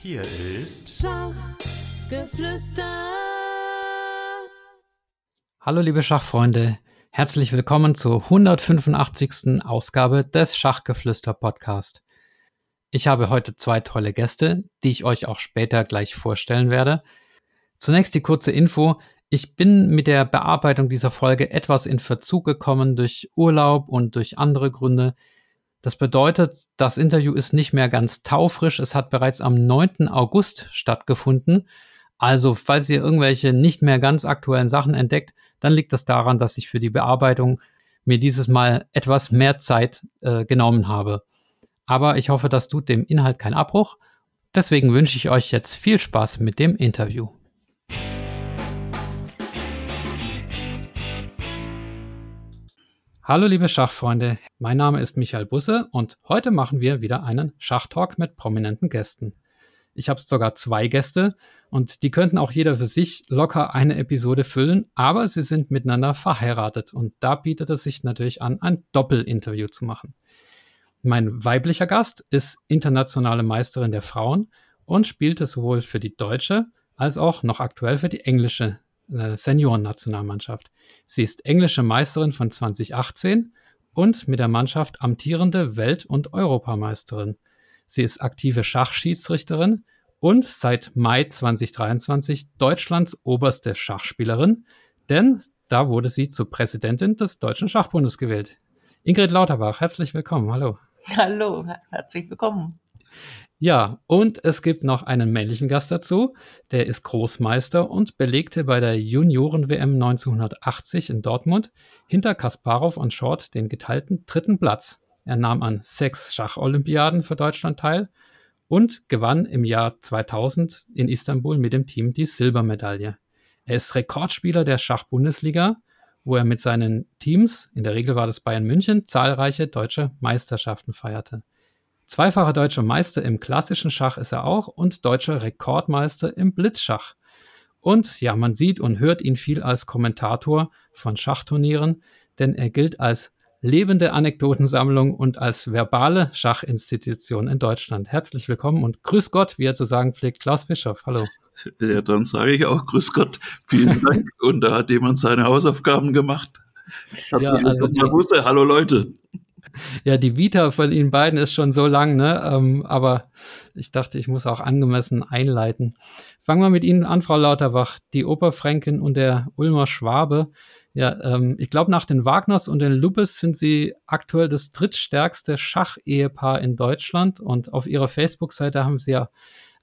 Hier ist Schachgeflüster. Hallo liebe Schachfreunde, herzlich willkommen zur 185. Ausgabe des Schachgeflüster Podcast. Ich habe heute zwei tolle Gäste, die ich euch auch später gleich vorstellen werde. Zunächst die kurze Info. Ich bin mit der Bearbeitung dieser Folge etwas in Verzug gekommen durch Urlaub und durch andere Gründe. Das bedeutet, das Interview ist nicht mehr ganz taufrisch. Es hat bereits am 9. August stattgefunden. Also, falls ihr irgendwelche nicht mehr ganz aktuellen Sachen entdeckt, dann liegt das daran, dass ich für die Bearbeitung mir dieses Mal etwas mehr Zeit äh, genommen habe. Aber ich hoffe, das tut dem Inhalt keinen Abbruch. Deswegen wünsche ich euch jetzt viel Spaß mit dem Interview. Hallo liebe Schachfreunde, mein Name ist Michael Busse und heute machen wir wieder einen Schachtalk mit prominenten Gästen. Ich habe sogar zwei Gäste und die könnten auch jeder für sich locker eine Episode füllen, aber sie sind miteinander verheiratet und da bietet es sich natürlich an, ein Doppelinterview zu machen. Mein weiblicher Gast ist internationale Meisterin der Frauen und spielte sowohl für die deutsche als auch noch aktuell für die englische äh, Seniorennationalmannschaft. Sie ist englische Meisterin von 2018 und mit der Mannschaft amtierende Welt- und Europameisterin. Sie ist aktive Schachschiedsrichterin und seit Mai 2023 Deutschlands oberste Schachspielerin, denn da wurde sie zur Präsidentin des Deutschen Schachbundes gewählt. Ingrid Lauterbach, herzlich willkommen. Hallo. Hallo, herzlich willkommen. Ja, und es gibt noch einen männlichen Gast dazu. Der ist Großmeister und belegte bei der Junioren-WM 1980 in Dortmund hinter Kasparov und Short den geteilten dritten Platz. Er nahm an sechs Schacholympiaden für Deutschland teil und gewann im Jahr 2000 in Istanbul mit dem Team die Silbermedaille. Er ist Rekordspieler der Schachbundesliga, wo er mit seinen Teams, in der Regel war das Bayern München, zahlreiche deutsche Meisterschaften feierte. Zweifacher deutscher Meister im klassischen Schach ist er auch und deutscher Rekordmeister im Blitzschach. Und ja, man sieht und hört ihn viel als Kommentator von Schachturnieren, denn er gilt als lebende Anekdotensammlung und als verbale Schachinstitution in Deutschland. Herzlich willkommen und grüß Gott, wie er zu sagen pflegt, Klaus Bischof. Hallo. Ja, dann sage ich auch grüß Gott. Vielen Dank. und da hat jemand seine Hausaufgaben gemacht. Ja, also die, Hallo Leute. Ja, die Vita von Ihnen beiden ist schon so lang, ne? Ähm, aber ich dachte, ich muss auch angemessen einleiten. Fangen wir mit Ihnen an, Frau Lauterbach, die Operfränkin und der Ulmer Schwabe. Ja, ähm, ich glaube, nach den Wagners und den Lubes sind Sie aktuell das drittstärkste Schachehepaar in Deutschland. Und auf Ihrer Facebook-Seite haben Sie ja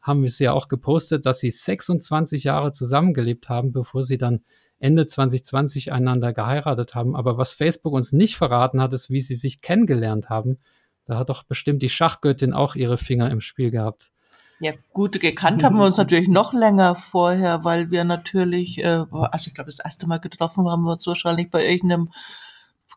haben Sie ja auch gepostet, dass Sie 26 Jahre zusammengelebt haben, bevor Sie dann Ende 2020 einander geheiratet haben. Aber was Facebook uns nicht verraten hat, ist, wie sie sich kennengelernt haben. Da hat doch bestimmt die Schachgöttin auch ihre Finger im Spiel gehabt. Ja, gut, gekannt haben wir uns natürlich noch länger vorher, weil wir natürlich, äh, also ich glaube, das erste Mal getroffen haben wir uns wahrscheinlich bei irgendeinem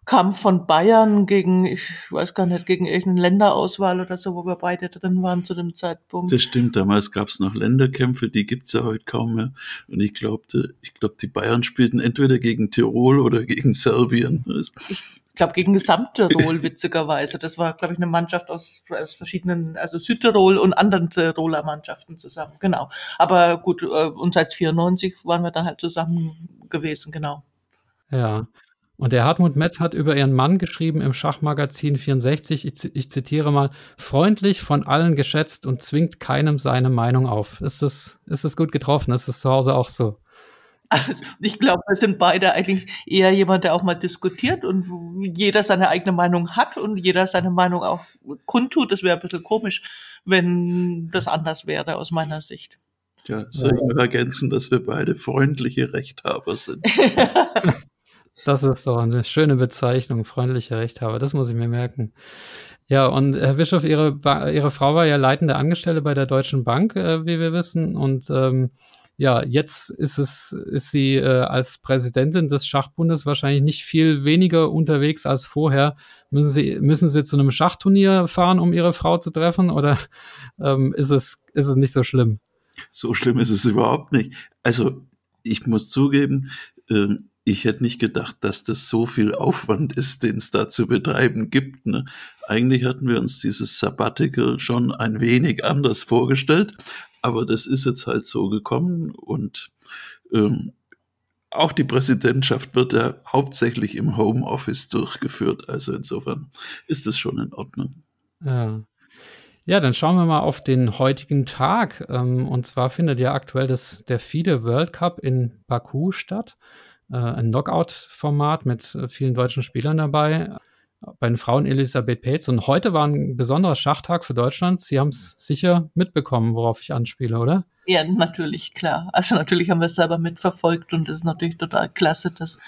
Kampf von Bayern gegen, ich weiß gar nicht, gegen irgendeine Länderauswahl oder so, wo wir beide drin waren zu dem Zeitpunkt. Das stimmt, damals gab es noch Länderkämpfe, die gibt's ja heute kaum mehr. Und ich glaubte, ich glaube, die Bayern spielten entweder gegen Tirol oder gegen Serbien. Ich glaube, gegen Gesamttirol, witzigerweise. Das war, glaube ich, eine Mannschaft aus, aus verschiedenen, also Südtirol und anderen Tiroler Mannschaften zusammen, genau. Aber gut, äh, und seit 94 waren wir dann halt zusammen gewesen, genau. Ja, und der Hartmut Metz hat über ihren Mann geschrieben im Schachmagazin 64, ich, ich, zitiere mal, freundlich von allen geschätzt und zwingt keinem seine Meinung auf. Ist das, ist das gut getroffen? Ist das zu Hause auch so? Also ich glaube, wir sind beide eigentlich eher jemand, der auch mal diskutiert und jeder seine eigene Meinung hat und jeder seine Meinung auch kundtut. Das wäre ein bisschen komisch, wenn das anders wäre aus meiner Sicht. Ja, soll ich noch ergänzen, dass wir beide freundliche Rechthaber sind? Das ist doch eine schöne Bezeichnung, freundlicher Rechthaber. Das muss ich mir merken. Ja, und Herr Bischof, Ihre, Ihre Frau war ja leitende Angestellte bei der Deutschen Bank, äh, wie wir wissen. Und ähm, ja, jetzt ist es, ist sie äh, als Präsidentin des Schachbundes wahrscheinlich nicht viel weniger unterwegs als vorher. Müssen Sie, müssen Sie zu einem Schachturnier fahren, um Ihre Frau zu treffen, oder ähm, ist, es, ist es nicht so schlimm? So schlimm ist es überhaupt nicht. Also, ich muss zugeben, äh, ich hätte nicht gedacht, dass das so viel Aufwand ist, den es da zu betreiben gibt. Ne? Eigentlich hatten wir uns dieses Sabbatical schon ein wenig anders vorgestellt, Aber das ist jetzt halt so gekommen und ähm, auch die Präsidentschaft wird ja hauptsächlich im Homeoffice durchgeführt. Also insofern ist das schon in Ordnung. Ja. Ja, dann schauen wir mal auf den heutigen Tag. Ähm, und zwar findet ja aktuell das, der FIDE World Cup in Baku statt. Äh, ein Knockout-Format mit äh, vielen deutschen Spielern dabei. Bei den Frauen Elisabeth Pates. Und heute war ein besonderer Schachtag für Deutschland. Sie haben es sicher mitbekommen, worauf ich anspiele, oder? Ja, natürlich, klar. Also natürlich haben wir es selber mitverfolgt und es ist natürlich total klasse, dass,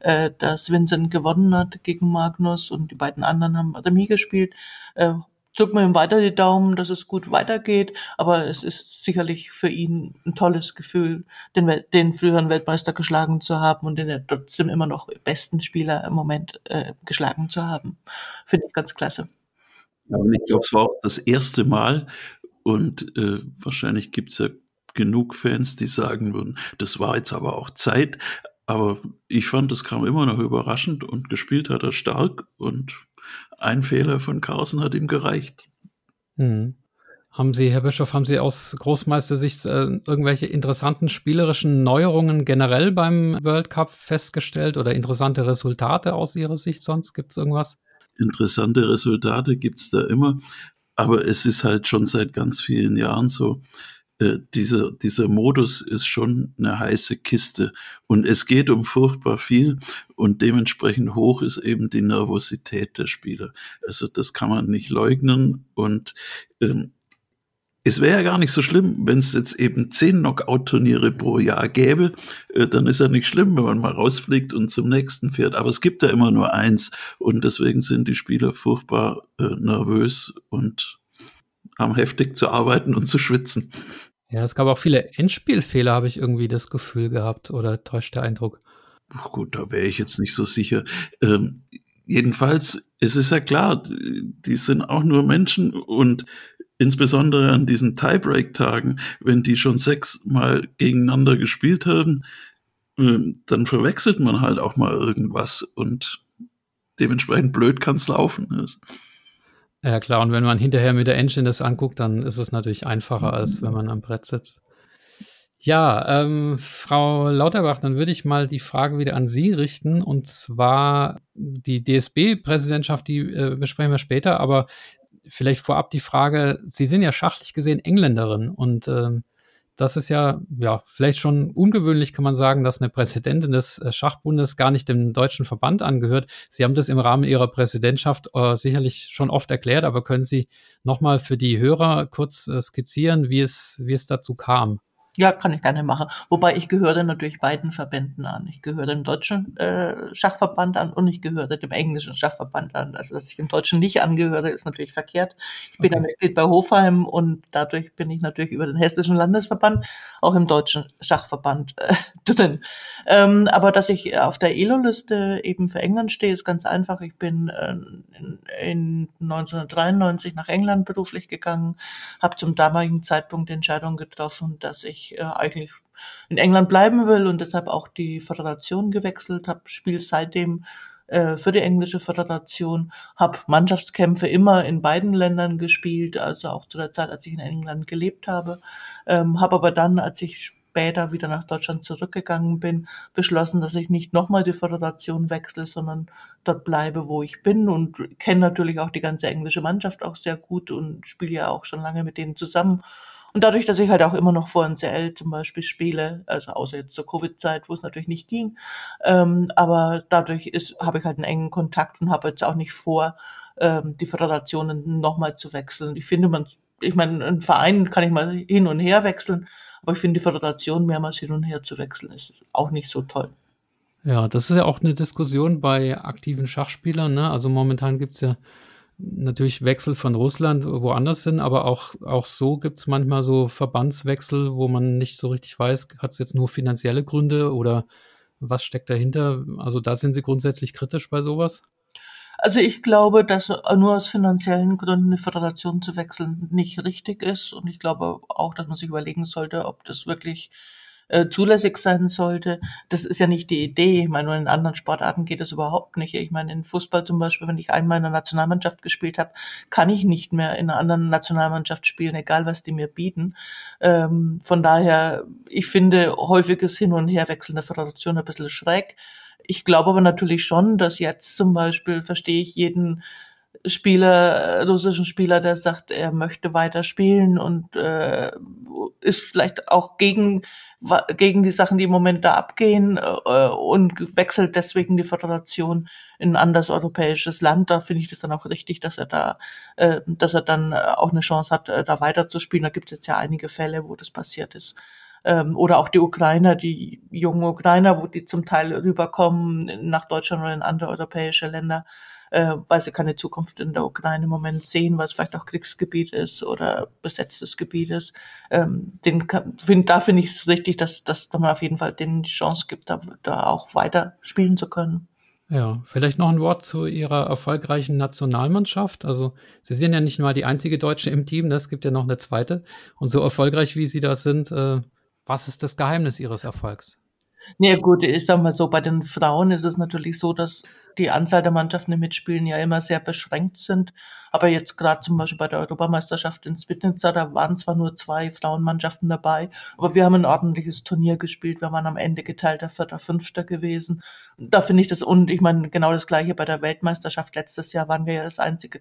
äh, dass Vincent gewonnen hat gegen Magnus und die beiden anderen haben Remis gespielt. Äh, drücken wir ihm weiter die Daumen, dass es gut weitergeht. Aber es ist sicherlich für ihn ein tolles Gefühl, den, den früheren Weltmeister geschlagen zu haben und den trotzdem immer noch besten Spieler im Moment äh, geschlagen zu haben. Finde ich ganz klasse. Ja, und ich glaube, es war auch das erste Mal und äh, wahrscheinlich gibt es ja genug Fans, die sagen würden, das war jetzt aber auch Zeit. Aber ich fand, das kam immer noch überraschend und gespielt hat er stark und ein Fehler von Carlsen hat ihm gereicht. Hm. Haben Sie, Herr Bischof, haben Sie aus Großmeistersicht äh, irgendwelche interessanten spielerischen Neuerungen generell beim World Cup festgestellt oder interessante Resultate aus Ihrer Sicht sonst? Gibt es irgendwas? Interessante Resultate gibt es da immer, aber es ist halt schon seit ganz vielen Jahren so, äh, dieser, dieser Modus ist schon eine heiße Kiste und es geht um furchtbar viel und dementsprechend hoch ist eben die Nervosität der Spieler. Also das kann man nicht leugnen und ähm, es wäre ja gar nicht so schlimm, wenn es jetzt eben zehn Knockout-Turniere pro Jahr gäbe, äh, dann ist ja nicht schlimm, wenn man mal rausfliegt und zum nächsten fährt. Aber es gibt ja immer nur eins und deswegen sind die Spieler furchtbar äh, nervös und haben heftig zu arbeiten und zu schwitzen. Ja, es gab auch viele Endspielfehler, habe ich irgendwie das Gefühl gehabt oder täuscht der Eindruck? Gut, da wäre ich jetzt nicht so sicher. Ähm, jedenfalls, es ist ja klar, die sind auch nur Menschen und insbesondere an diesen Tiebreak-Tagen, wenn die schon sechsmal gegeneinander gespielt haben, ähm, dann verwechselt man halt auch mal irgendwas und dementsprechend blöd kann es laufen. Ja, klar. Und wenn man hinterher mit der Engine das anguckt, dann ist es natürlich einfacher, als wenn man am Brett sitzt. Ja, ähm, Frau Lauterbach, dann würde ich mal die Frage wieder an Sie richten. Und zwar die DSB-Präsidentschaft, die äh, besprechen wir später, aber vielleicht vorab die Frage, Sie sind ja schachlich gesehen Engländerin und ähm, das ist ja, ja, vielleicht schon ungewöhnlich, kann man sagen, dass eine Präsidentin des äh, Schachbundes gar nicht dem deutschen Verband angehört. Sie haben das im Rahmen Ihrer Präsidentschaft äh, sicherlich schon oft erklärt, aber können Sie nochmal für die Hörer kurz äh, skizzieren, wie es, wie es dazu kam? Ja, kann ich gerne machen. Wobei ich gehöre natürlich beiden Verbänden an. Ich gehöre dem deutschen äh, Schachverband an und ich gehöre dem englischen Schachverband an. Also, dass ich dem deutschen nicht angehöre, ist natürlich verkehrt. Ich bin okay. Mitglied bei Hofheim und dadurch bin ich natürlich über den hessischen Landesverband auch im deutschen Schachverband äh, drin. Ähm, aber dass ich auf der ELO-Liste eben für England stehe, ist ganz einfach. Ich bin äh, in, in 1993 nach England beruflich gegangen, habe zum damaligen Zeitpunkt die Entscheidung getroffen, dass ich äh, eigentlich in England bleiben will und deshalb auch die Föderation gewechselt habe, spiele seitdem äh, für die englische Föderation, habe Mannschaftskämpfe immer in beiden Ländern gespielt, also auch zu der Zeit, als ich in England gelebt habe, ähm, habe aber dann, als ich später wieder nach Deutschland zurückgegangen bin, beschlossen, dass ich nicht nochmal die Föderation wechsle, sondern dort bleibe, wo ich bin und kenne natürlich auch die ganze englische Mannschaft auch sehr gut und spiele ja auch schon lange mit denen zusammen und dadurch, dass ich halt auch immer noch vor NCL zum Beispiel spiele, also außer jetzt zur Covid-Zeit, wo es natürlich nicht ging, ähm, aber dadurch habe ich halt einen engen Kontakt und habe jetzt auch nicht vor, ähm, die Föderationen nochmal zu wechseln. Ich finde, man, ich meine, ein Verein kann ich mal hin und her wechseln, aber ich finde, die Föderation mehrmals hin und her zu wechseln, ist auch nicht so toll. Ja, das ist ja auch eine Diskussion bei aktiven Schachspielern. Ne? Also momentan gibt es ja natürlich Wechsel von Russland woanders hin, aber auch, auch so gibt es manchmal so Verbandswechsel, wo man nicht so richtig weiß, hat es jetzt nur finanzielle Gründe oder was steckt dahinter? Also da sind Sie grundsätzlich kritisch bei sowas? Also ich glaube, dass nur aus finanziellen Gründen eine Föderation zu wechseln nicht richtig ist und ich glaube auch, dass man sich überlegen sollte, ob das wirklich äh, zulässig sein sollte. Das ist ja nicht die Idee. Ich meine, in anderen Sportarten geht das überhaupt nicht. Ich meine, in Fußball zum Beispiel, wenn ich einmal in der Nationalmannschaft gespielt habe, kann ich nicht mehr in einer anderen Nationalmannschaft spielen, egal was die mir bieten. Ähm, von daher, ich finde häufiges Hin- und Herwechseln der Föderation ein bisschen schräg. Ich glaube aber natürlich schon, dass jetzt zum Beispiel, verstehe ich jeden Spieler, russischen Spieler, der sagt, er möchte weiter spielen und äh, ist vielleicht auch gegen gegen die Sachen, die im Moment da abgehen äh, und wechselt deswegen die Föderation in ein anderes europäisches Land. Da finde ich das dann auch richtig, dass er da, äh, dass er dann auch eine Chance hat, äh, da weiterzuspielen. Da gibt es jetzt ja einige Fälle, wo das passiert ist ähm, oder auch die Ukrainer, die jungen Ukrainer, wo die zum Teil rüberkommen nach Deutschland oder in andere europäische Länder äh, weil sie keine Zukunft in der Ukraine im Moment sehen, weil es vielleicht auch Kriegsgebiet ist oder besetztes Gebiet ist. Ähm, den find, da finde ich es richtig, dass, dass man auf jeden Fall denen die Chance gibt, da, da auch weiter spielen zu können. Ja, vielleicht noch ein Wort zu Ihrer erfolgreichen Nationalmannschaft. Also Sie sind ja nicht mal die einzige Deutsche im Team, ne? es gibt ja noch eine zweite. Und so erfolgreich wie Sie da sind, äh, was ist das Geheimnis Ihres Erfolgs? Ja gut, ich sag mal so, bei den Frauen ist es natürlich so, dass die Anzahl der Mannschaften, die mitspielen, ja immer sehr beschränkt sind. Aber jetzt gerade zum Beispiel bei der Europameisterschaft in Spitnitzer, da waren zwar nur zwei Frauenmannschaften dabei, aber wir haben ein ordentliches Turnier gespielt. Wir waren am Ende geteilter Vierter, Fünfter gewesen. Da finde ich das, und ich meine, genau das gleiche bei der Weltmeisterschaft letztes Jahr waren wir ja das einzige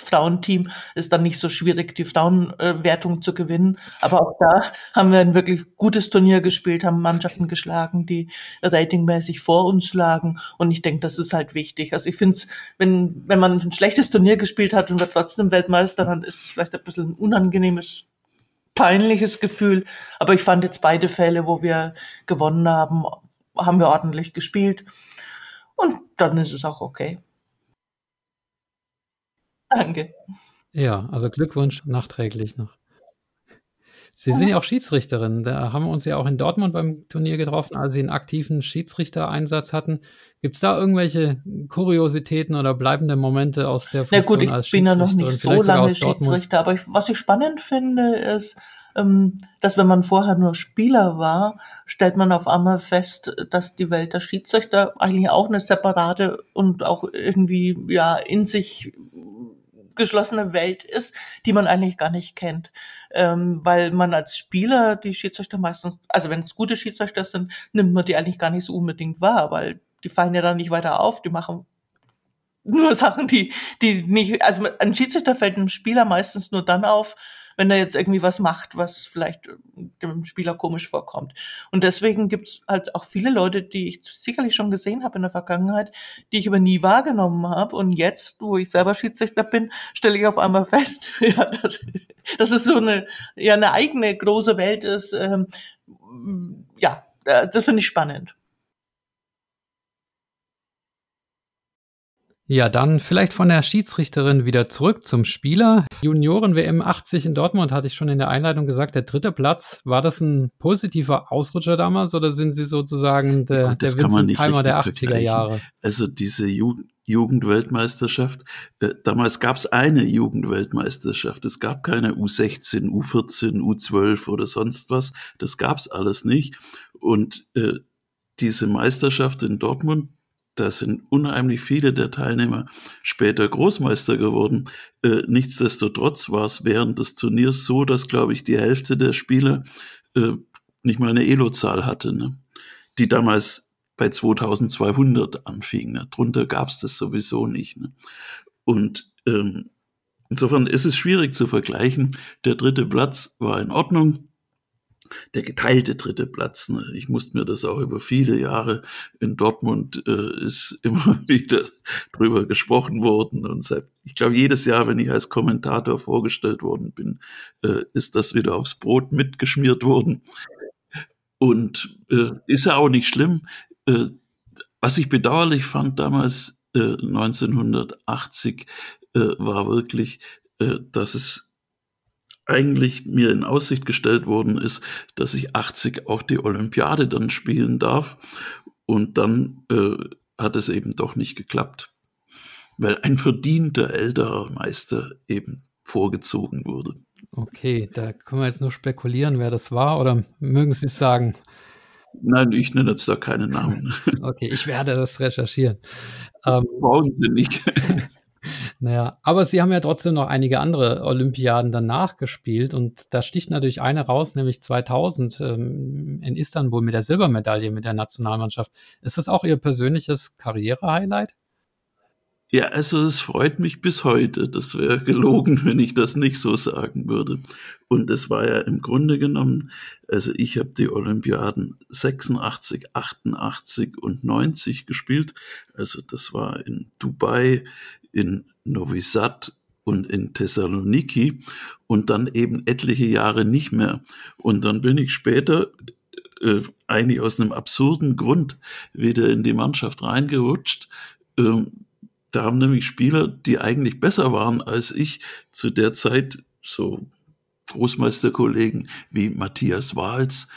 Frauenteam ist dann nicht so schwierig, die Frauenwertung zu gewinnen. Aber auch da haben wir ein wirklich gutes Turnier gespielt, haben Mannschaften geschlagen, die ratingmäßig vor uns lagen. Und ich denke, das ist halt wichtig. Also ich finde es, wenn, wenn man ein schlechtes Turnier gespielt hat und wird trotzdem Weltmeister, dann ist es vielleicht ein bisschen ein unangenehmes, peinliches Gefühl. Aber ich fand jetzt beide Fälle, wo wir gewonnen haben, haben wir ordentlich gespielt. Und dann ist es auch okay. Danke. Ja, also Glückwunsch nachträglich noch. Sie sind ja auch Schiedsrichterin. Da haben wir uns ja auch in Dortmund beim Turnier getroffen, als Sie einen aktiven Schiedsrichtereinsatz hatten. Gibt es da irgendwelche Kuriositäten oder bleibende Momente aus der Funktion Na gut, ich bin ja noch nicht so lange Schiedsrichter, aber ich, was ich spannend finde, ist, ähm, dass wenn man vorher nur Spieler war, stellt man auf einmal fest, dass die Welt der Schiedsrichter eigentlich auch eine separate und auch irgendwie ja in sich geschlossene Welt ist, die man eigentlich gar nicht kennt. Ähm, weil man als Spieler die Schiedsrichter meistens, also wenn es gute Schiedsrichter sind, nimmt man die eigentlich gar nicht so unbedingt wahr, weil die fallen ja dann nicht weiter auf, die machen nur Sachen, die, die nicht, also ein Schiedsrichter fällt einem Spieler meistens nur dann auf, wenn er jetzt irgendwie was macht, was vielleicht dem Spieler komisch vorkommt. Und deswegen gibt's halt auch viele Leute, die ich sicherlich schon gesehen habe in der Vergangenheit, die ich aber nie wahrgenommen habe. Und jetzt, wo ich selber Schiedsrichter bin, stelle ich auf einmal fest, ja, dass, dass es so eine, ja, eine eigene große Welt ist. Ähm, ja, das finde ich spannend. Ja, dann vielleicht von der Schiedsrichterin wieder zurück zum Spieler. Junioren-WM 80 in Dortmund hatte ich schon in der Einleitung gesagt, der dritte Platz. War das ein positiver Ausrutscher damals oder sind Sie sozusagen der, Gut, der Vincent Keimer der 80er Jahre? Also diese Ju Jugendweltmeisterschaft, äh, damals gab es eine Jugendweltmeisterschaft. Es gab keine U16, U14, U12 oder sonst was. Das gab es alles nicht. Und äh, diese Meisterschaft in Dortmund, da sind unheimlich viele der Teilnehmer später Großmeister geworden. Äh, nichtsdestotrotz war es während des Turniers so, dass, glaube ich, die Hälfte der Spieler äh, nicht mal eine Elo-Zahl hatte, ne? die damals bei 2200 anfing. Ne? Drunter gab es das sowieso nicht. Ne? Und ähm, insofern ist es schwierig zu vergleichen. Der dritte Platz war in Ordnung der geteilte dritte Platz. Ne? Ich musste mir das auch über viele Jahre in Dortmund äh, ist immer wieder drüber gesprochen worden und seit, ich glaube jedes Jahr, wenn ich als Kommentator vorgestellt worden bin, äh, ist das wieder aufs Brot mitgeschmiert worden und äh, ist ja auch nicht schlimm. Äh, was ich bedauerlich fand damals äh, 1980 äh, war wirklich, äh, dass es eigentlich mir in Aussicht gestellt worden ist, dass ich 80 auch die Olympiade dann spielen darf. Und dann äh, hat es eben doch nicht geklappt, weil ein verdienter älterer Meister eben vorgezogen wurde. Okay, da können wir jetzt nur spekulieren, wer das war, oder mögen Sie es sagen? Nein, ich nenne jetzt da keine Namen. Okay, ich werde das recherchieren. Ähm, Brauchen Sie nicht. Naja, aber sie haben ja trotzdem noch einige andere Olympiaden danach gespielt und da sticht natürlich eine raus, nämlich 2000 ähm, in Istanbul mit der Silbermedaille mit der Nationalmannschaft. Ist das auch Ihr persönliches Karriere-Highlight? Ja, also es freut mich bis heute. Das wäre gelogen, wenn ich das nicht so sagen würde. Und es war ja im Grunde genommen, also ich habe die Olympiaden 86, 88 und 90 gespielt. Also das war in Dubai, in Novi Sad und in Thessaloniki und dann eben etliche Jahre nicht mehr. Und dann bin ich später äh, eigentlich aus einem absurden Grund wieder in die Mannschaft reingerutscht. Ähm, da haben nämlich Spieler, die eigentlich besser waren als ich, zu der Zeit so Großmeisterkollegen wie Matthias Wahls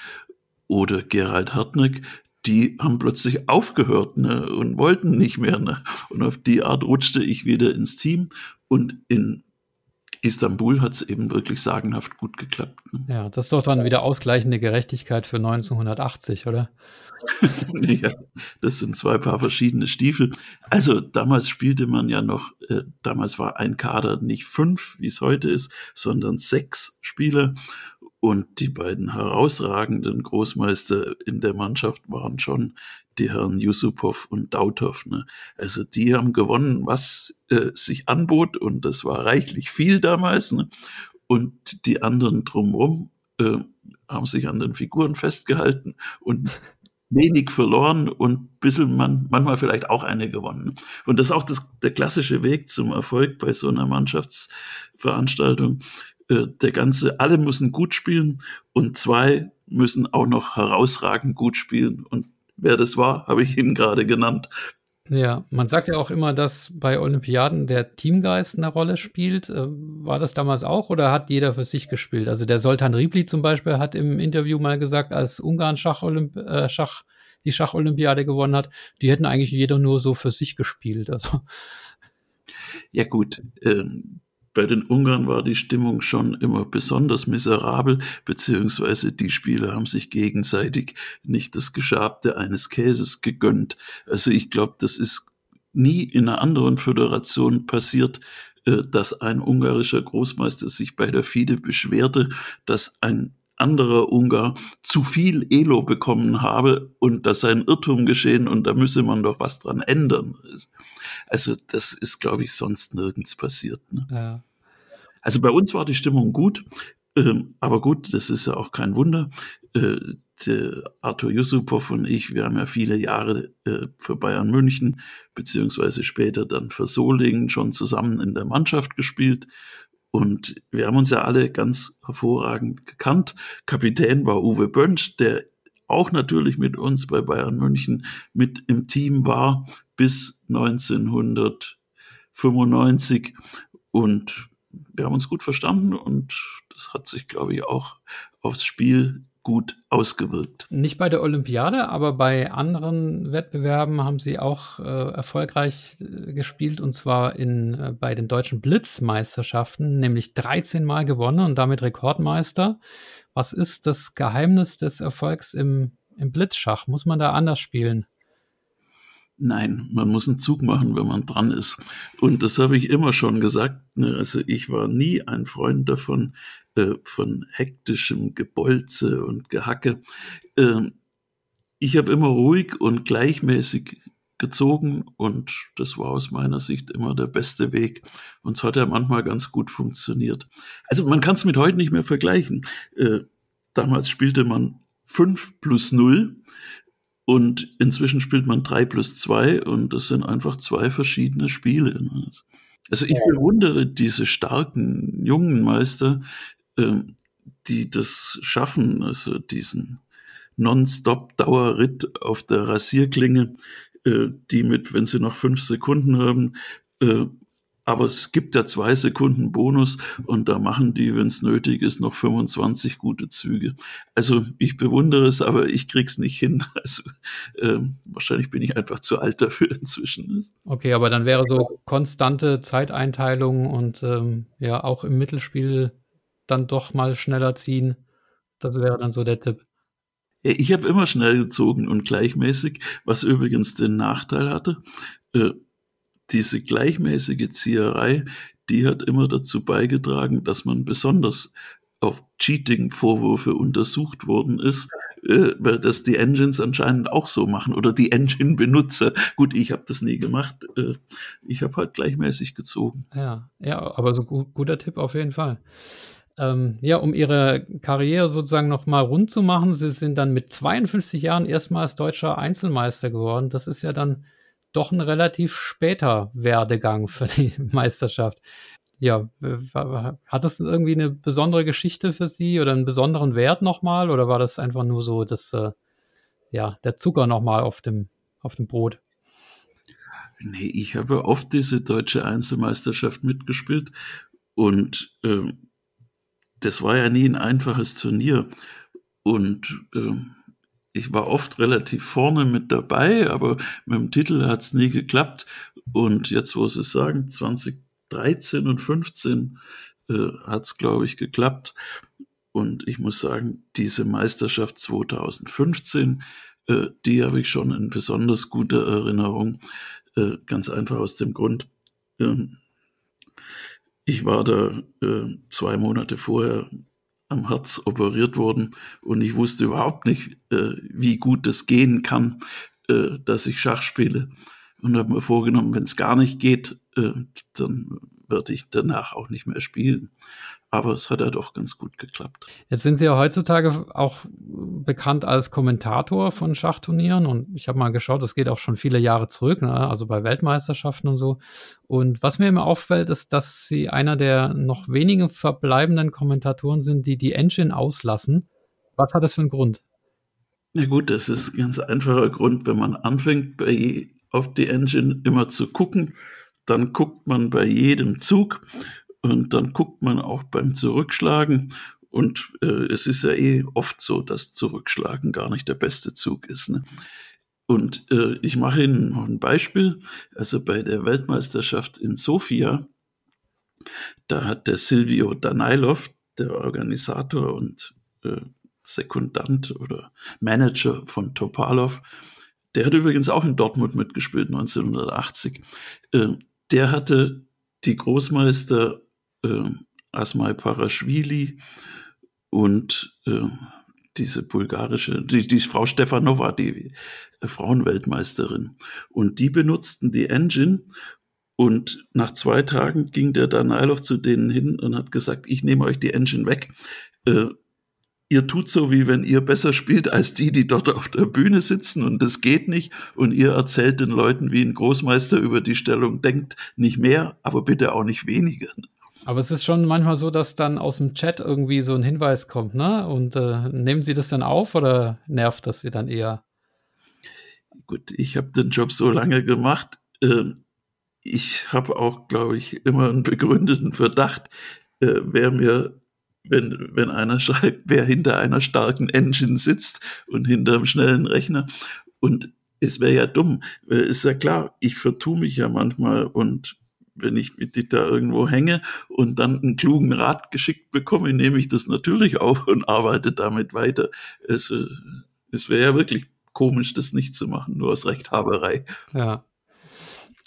oder Gerald Hartneck, die haben plötzlich aufgehört ne, und wollten nicht mehr. Ne. Und auf die Art rutschte ich wieder ins Team und in Istanbul hat es eben wirklich sagenhaft gut geklappt. Ne. Ja, das ist doch dann wieder ausgleichende Gerechtigkeit für 1980, oder? ja, das sind zwei Paar verschiedene Stiefel. Also damals spielte man ja noch, äh, damals war ein Kader nicht fünf, wie es heute ist, sondern sechs Spieler. Und die beiden herausragenden Großmeister in der Mannschaft waren schon die Herren Yusupov und Dautov. Ne? Also die haben gewonnen, was äh, sich anbot und das war reichlich viel damals. Ne? Und die anderen drumherum äh, haben sich an den Figuren festgehalten und wenig verloren und bisschen man, manchmal vielleicht auch eine gewonnen. Und das ist auch das, der klassische Weg zum Erfolg bei so einer Mannschaftsveranstaltung. Äh, der ganze, alle müssen gut spielen und zwei müssen auch noch herausragend gut spielen. Und wer das war, habe ich Ihnen gerade genannt. Ja, man sagt ja auch immer, dass bei Olympiaden der Teamgeist eine Rolle spielt. Äh, war das damals auch oder hat jeder für sich gespielt? Also der Soltan Riebli zum Beispiel hat im Interview mal gesagt, als Ungarn Schach, äh, Schach die Schacholympiade gewonnen hat, die hätten eigentlich jeder nur so für sich gespielt. Also. Ja gut, ähm, bei den Ungarn war die Stimmung schon immer besonders miserabel, beziehungsweise die Spieler haben sich gegenseitig nicht das Geschabte eines Käses gegönnt. Also ich glaube, das ist nie in einer anderen Föderation passiert, äh, dass ein ungarischer Großmeister sich bei der FIDE beschwerte, dass ein anderer Ungar zu viel Elo bekommen habe und dass ein Irrtum geschehen und da müsse man doch was dran ändern. Also das ist, glaube ich, sonst nirgends passiert. Ne? Ja. Also bei uns war die Stimmung gut, ähm, aber gut, das ist ja auch kein Wunder. Äh, Arthur Yusupov und ich, wir haben ja viele Jahre äh, für Bayern München beziehungsweise später dann für Solingen schon zusammen in der Mannschaft gespielt und wir haben uns ja alle ganz hervorragend gekannt. Kapitän war Uwe Bönsch, der auch natürlich mit uns bei Bayern München mit im Team war bis 1995. Und wir haben uns gut verstanden und das hat sich, glaube ich, auch aufs Spiel gut ausgewirkt. Nicht bei der Olympiade, aber bei anderen Wettbewerben haben sie auch äh, erfolgreich äh, gespielt und zwar in, äh, bei den deutschen Blitzmeisterschaften, nämlich 13 Mal gewonnen und damit Rekordmeister. Was ist das Geheimnis des Erfolgs im, im Blitzschach? Muss man da anders spielen? Nein, man muss einen Zug machen, wenn man dran ist. Und das habe ich immer schon gesagt. Ne? Also ich war nie ein Freund davon, äh, von hektischem Gebolze und Gehacke. Äh, ich habe immer ruhig und gleichmäßig gezogen und das war aus meiner Sicht immer der beste Weg. Und es hat ja manchmal ganz gut funktioniert. Also man kann es mit heute nicht mehr vergleichen. Äh, damals spielte man 5 plus 0 und inzwischen spielt man drei plus zwei und das sind einfach zwei verschiedene Spiele. Also ich bewundere diese starken jungen Meister, ähm, die das schaffen, also diesen Non-Stop-Dauerritt auf der Rasierklinge, äh, die mit, wenn sie noch fünf Sekunden haben, äh, aber es gibt ja zwei Sekunden Bonus und da machen die, wenn es nötig ist, noch 25 gute Züge. Also ich bewundere es, aber ich krieg's nicht hin. Also ähm, wahrscheinlich bin ich einfach zu alt dafür inzwischen. Okay, aber dann wäre so konstante Zeiteinteilung und ähm, ja auch im Mittelspiel dann doch mal schneller ziehen. Das wäre dann so der Tipp. Ich habe immer schnell gezogen und gleichmäßig, was übrigens den Nachteil hatte, äh, diese gleichmäßige Zieherei, die hat immer dazu beigetragen, dass man besonders auf Cheating-Vorwürfe untersucht worden ist, äh, weil das die Engines anscheinend auch so machen oder die Engine-Benutzer. Gut, ich habe das nie gemacht. Äh, ich habe halt gleichmäßig gezogen. Ja, ja, aber so gut, guter Tipp auf jeden Fall. Ähm, ja, um ihre Karriere sozusagen nochmal rund zu machen, sie sind dann mit 52 Jahren erstmals deutscher Einzelmeister geworden. Das ist ja dann doch ein relativ später Werdegang für die Meisterschaft. Ja, hat das irgendwie eine besondere Geschichte für Sie oder einen besonderen Wert nochmal? Oder war das einfach nur so, dass äh, ja, der Zucker nochmal auf dem, auf dem Brot? Nee, ich habe oft diese deutsche Einzelmeisterschaft mitgespielt und äh, das war ja nie ein einfaches Turnier. Und äh, ich war oft relativ vorne mit dabei, aber mit dem Titel hat es nie geklappt. Und jetzt, wo Sie sagen, 2013 und 15 äh, hat es, glaube ich, geklappt. Und ich muss sagen, diese Meisterschaft 2015, äh, die habe ich schon in besonders guter Erinnerung. Äh, ganz einfach aus dem Grund, ähm, ich war da äh, zwei Monate vorher am Herz operiert worden und ich wusste überhaupt nicht, äh, wie gut es gehen kann, äh, dass ich Schach spiele. Und habe mir vorgenommen, wenn es gar nicht geht, äh, dann werde ich danach auch nicht mehr spielen aber es hat ja doch ganz gut geklappt. Jetzt sind Sie ja heutzutage auch bekannt als Kommentator von Schachturnieren und ich habe mal geschaut, das geht auch schon viele Jahre zurück, ne? also bei Weltmeisterschaften und so. Und was mir immer auffällt, ist, dass Sie einer der noch wenigen verbleibenden Kommentatoren sind, die die Engine auslassen. Was hat das für einen Grund? Na gut, das ist ein ganz einfacher Grund, wenn man anfängt, bei, auf die Engine immer zu gucken, dann guckt man bei jedem Zug und dann guckt man auch beim Zurückschlagen. Und äh, es ist ja eh oft so, dass Zurückschlagen gar nicht der beste Zug ist. Ne? Und äh, ich mache Ihnen noch ein Beispiel. Also bei der Weltmeisterschaft in Sofia, da hat der Silvio Danailov, der Organisator und äh, Sekundant oder Manager von Topalov, der hat übrigens auch in Dortmund mitgespielt 1980. Äh, der hatte die Großmeister äh, Asmai Paraschwili und äh, diese bulgarische, die, die Frau Stefanova, die äh, Frauenweltmeisterin. Und die benutzten die Engine und nach zwei Tagen ging der Danailov zu denen hin und hat gesagt, ich nehme euch die Engine weg. Äh, ihr tut so, wie wenn ihr besser spielt als die, die dort auf der Bühne sitzen und das geht nicht. Und ihr erzählt den Leuten, wie ein Großmeister über die Stellung denkt, nicht mehr, aber bitte auch nicht weniger. Aber es ist schon manchmal so, dass dann aus dem Chat irgendwie so ein Hinweis kommt, ne? Und äh, nehmen Sie das dann auf oder nervt das Sie dann eher? Gut, ich habe den Job so lange gemacht. Äh, ich habe auch, glaube ich, immer einen begründeten Verdacht, äh, wer mir, wenn, wenn einer schreibt, wer hinter einer starken Engine sitzt und hinter einem schnellen Rechner. Und es wäre ja dumm. Ist ja klar, ich vertue mich ja manchmal und wenn ich mit da irgendwo hänge und dann einen klugen Rat geschickt bekomme, nehme ich das natürlich auf und arbeite damit weiter. Es, äh, es wäre ja wirklich komisch, das nicht zu machen, nur aus Rechthaberei. Ja.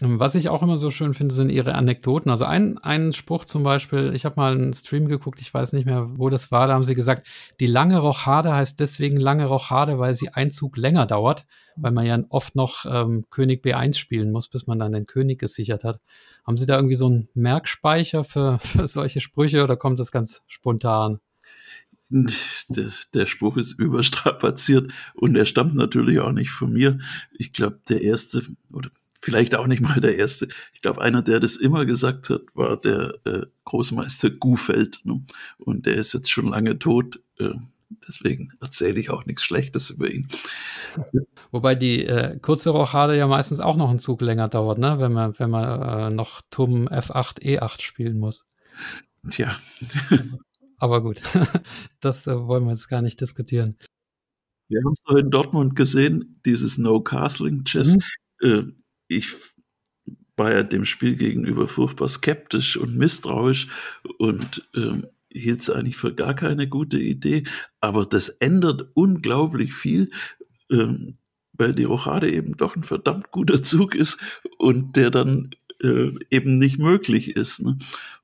Was ich auch immer so schön finde, sind ihre Anekdoten. Also ein, ein Spruch zum Beispiel, ich habe mal einen Stream geguckt, ich weiß nicht mehr, wo das war, da haben sie gesagt, die lange Rochade heißt deswegen lange Rochade, weil sie ein Zug länger dauert, weil man ja oft noch ähm, König B1 spielen muss, bis man dann den König gesichert hat. Haben Sie da irgendwie so einen Merkspeicher für, für solche Sprüche oder kommt das ganz spontan? Der, der, Spruch ist überstrapaziert und er stammt natürlich auch nicht von mir. Ich glaube, der erste, oder vielleicht auch nicht mal der erste, ich glaube, einer, der das immer gesagt hat, war der äh, Großmeister Gufeld. Ne? Und der ist jetzt schon lange tot. Äh, deswegen erzähle ich auch nichts Schlechtes über ihn. Wobei die äh, kurze Rochade ja meistens auch noch einen Zug länger dauert, ne? wenn man, wenn man äh, noch Turm F8, E8 spielen muss. Tja. Aber gut, das äh, wollen wir jetzt gar nicht diskutieren. Wir haben es doch in Dortmund gesehen, dieses No-Castling-Chess. Mhm. Äh, ich war ja dem Spiel gegenüber furchtbar skeptisch und misstrauisch und ähm, hielt es eigentlich für gar keine gute Idee, aber das ändert unglaublich viel, ähm, weil die Rochade eben doch ein verdammt guter Zug ist und der dann äh, eben nicht möglich ist. Ne?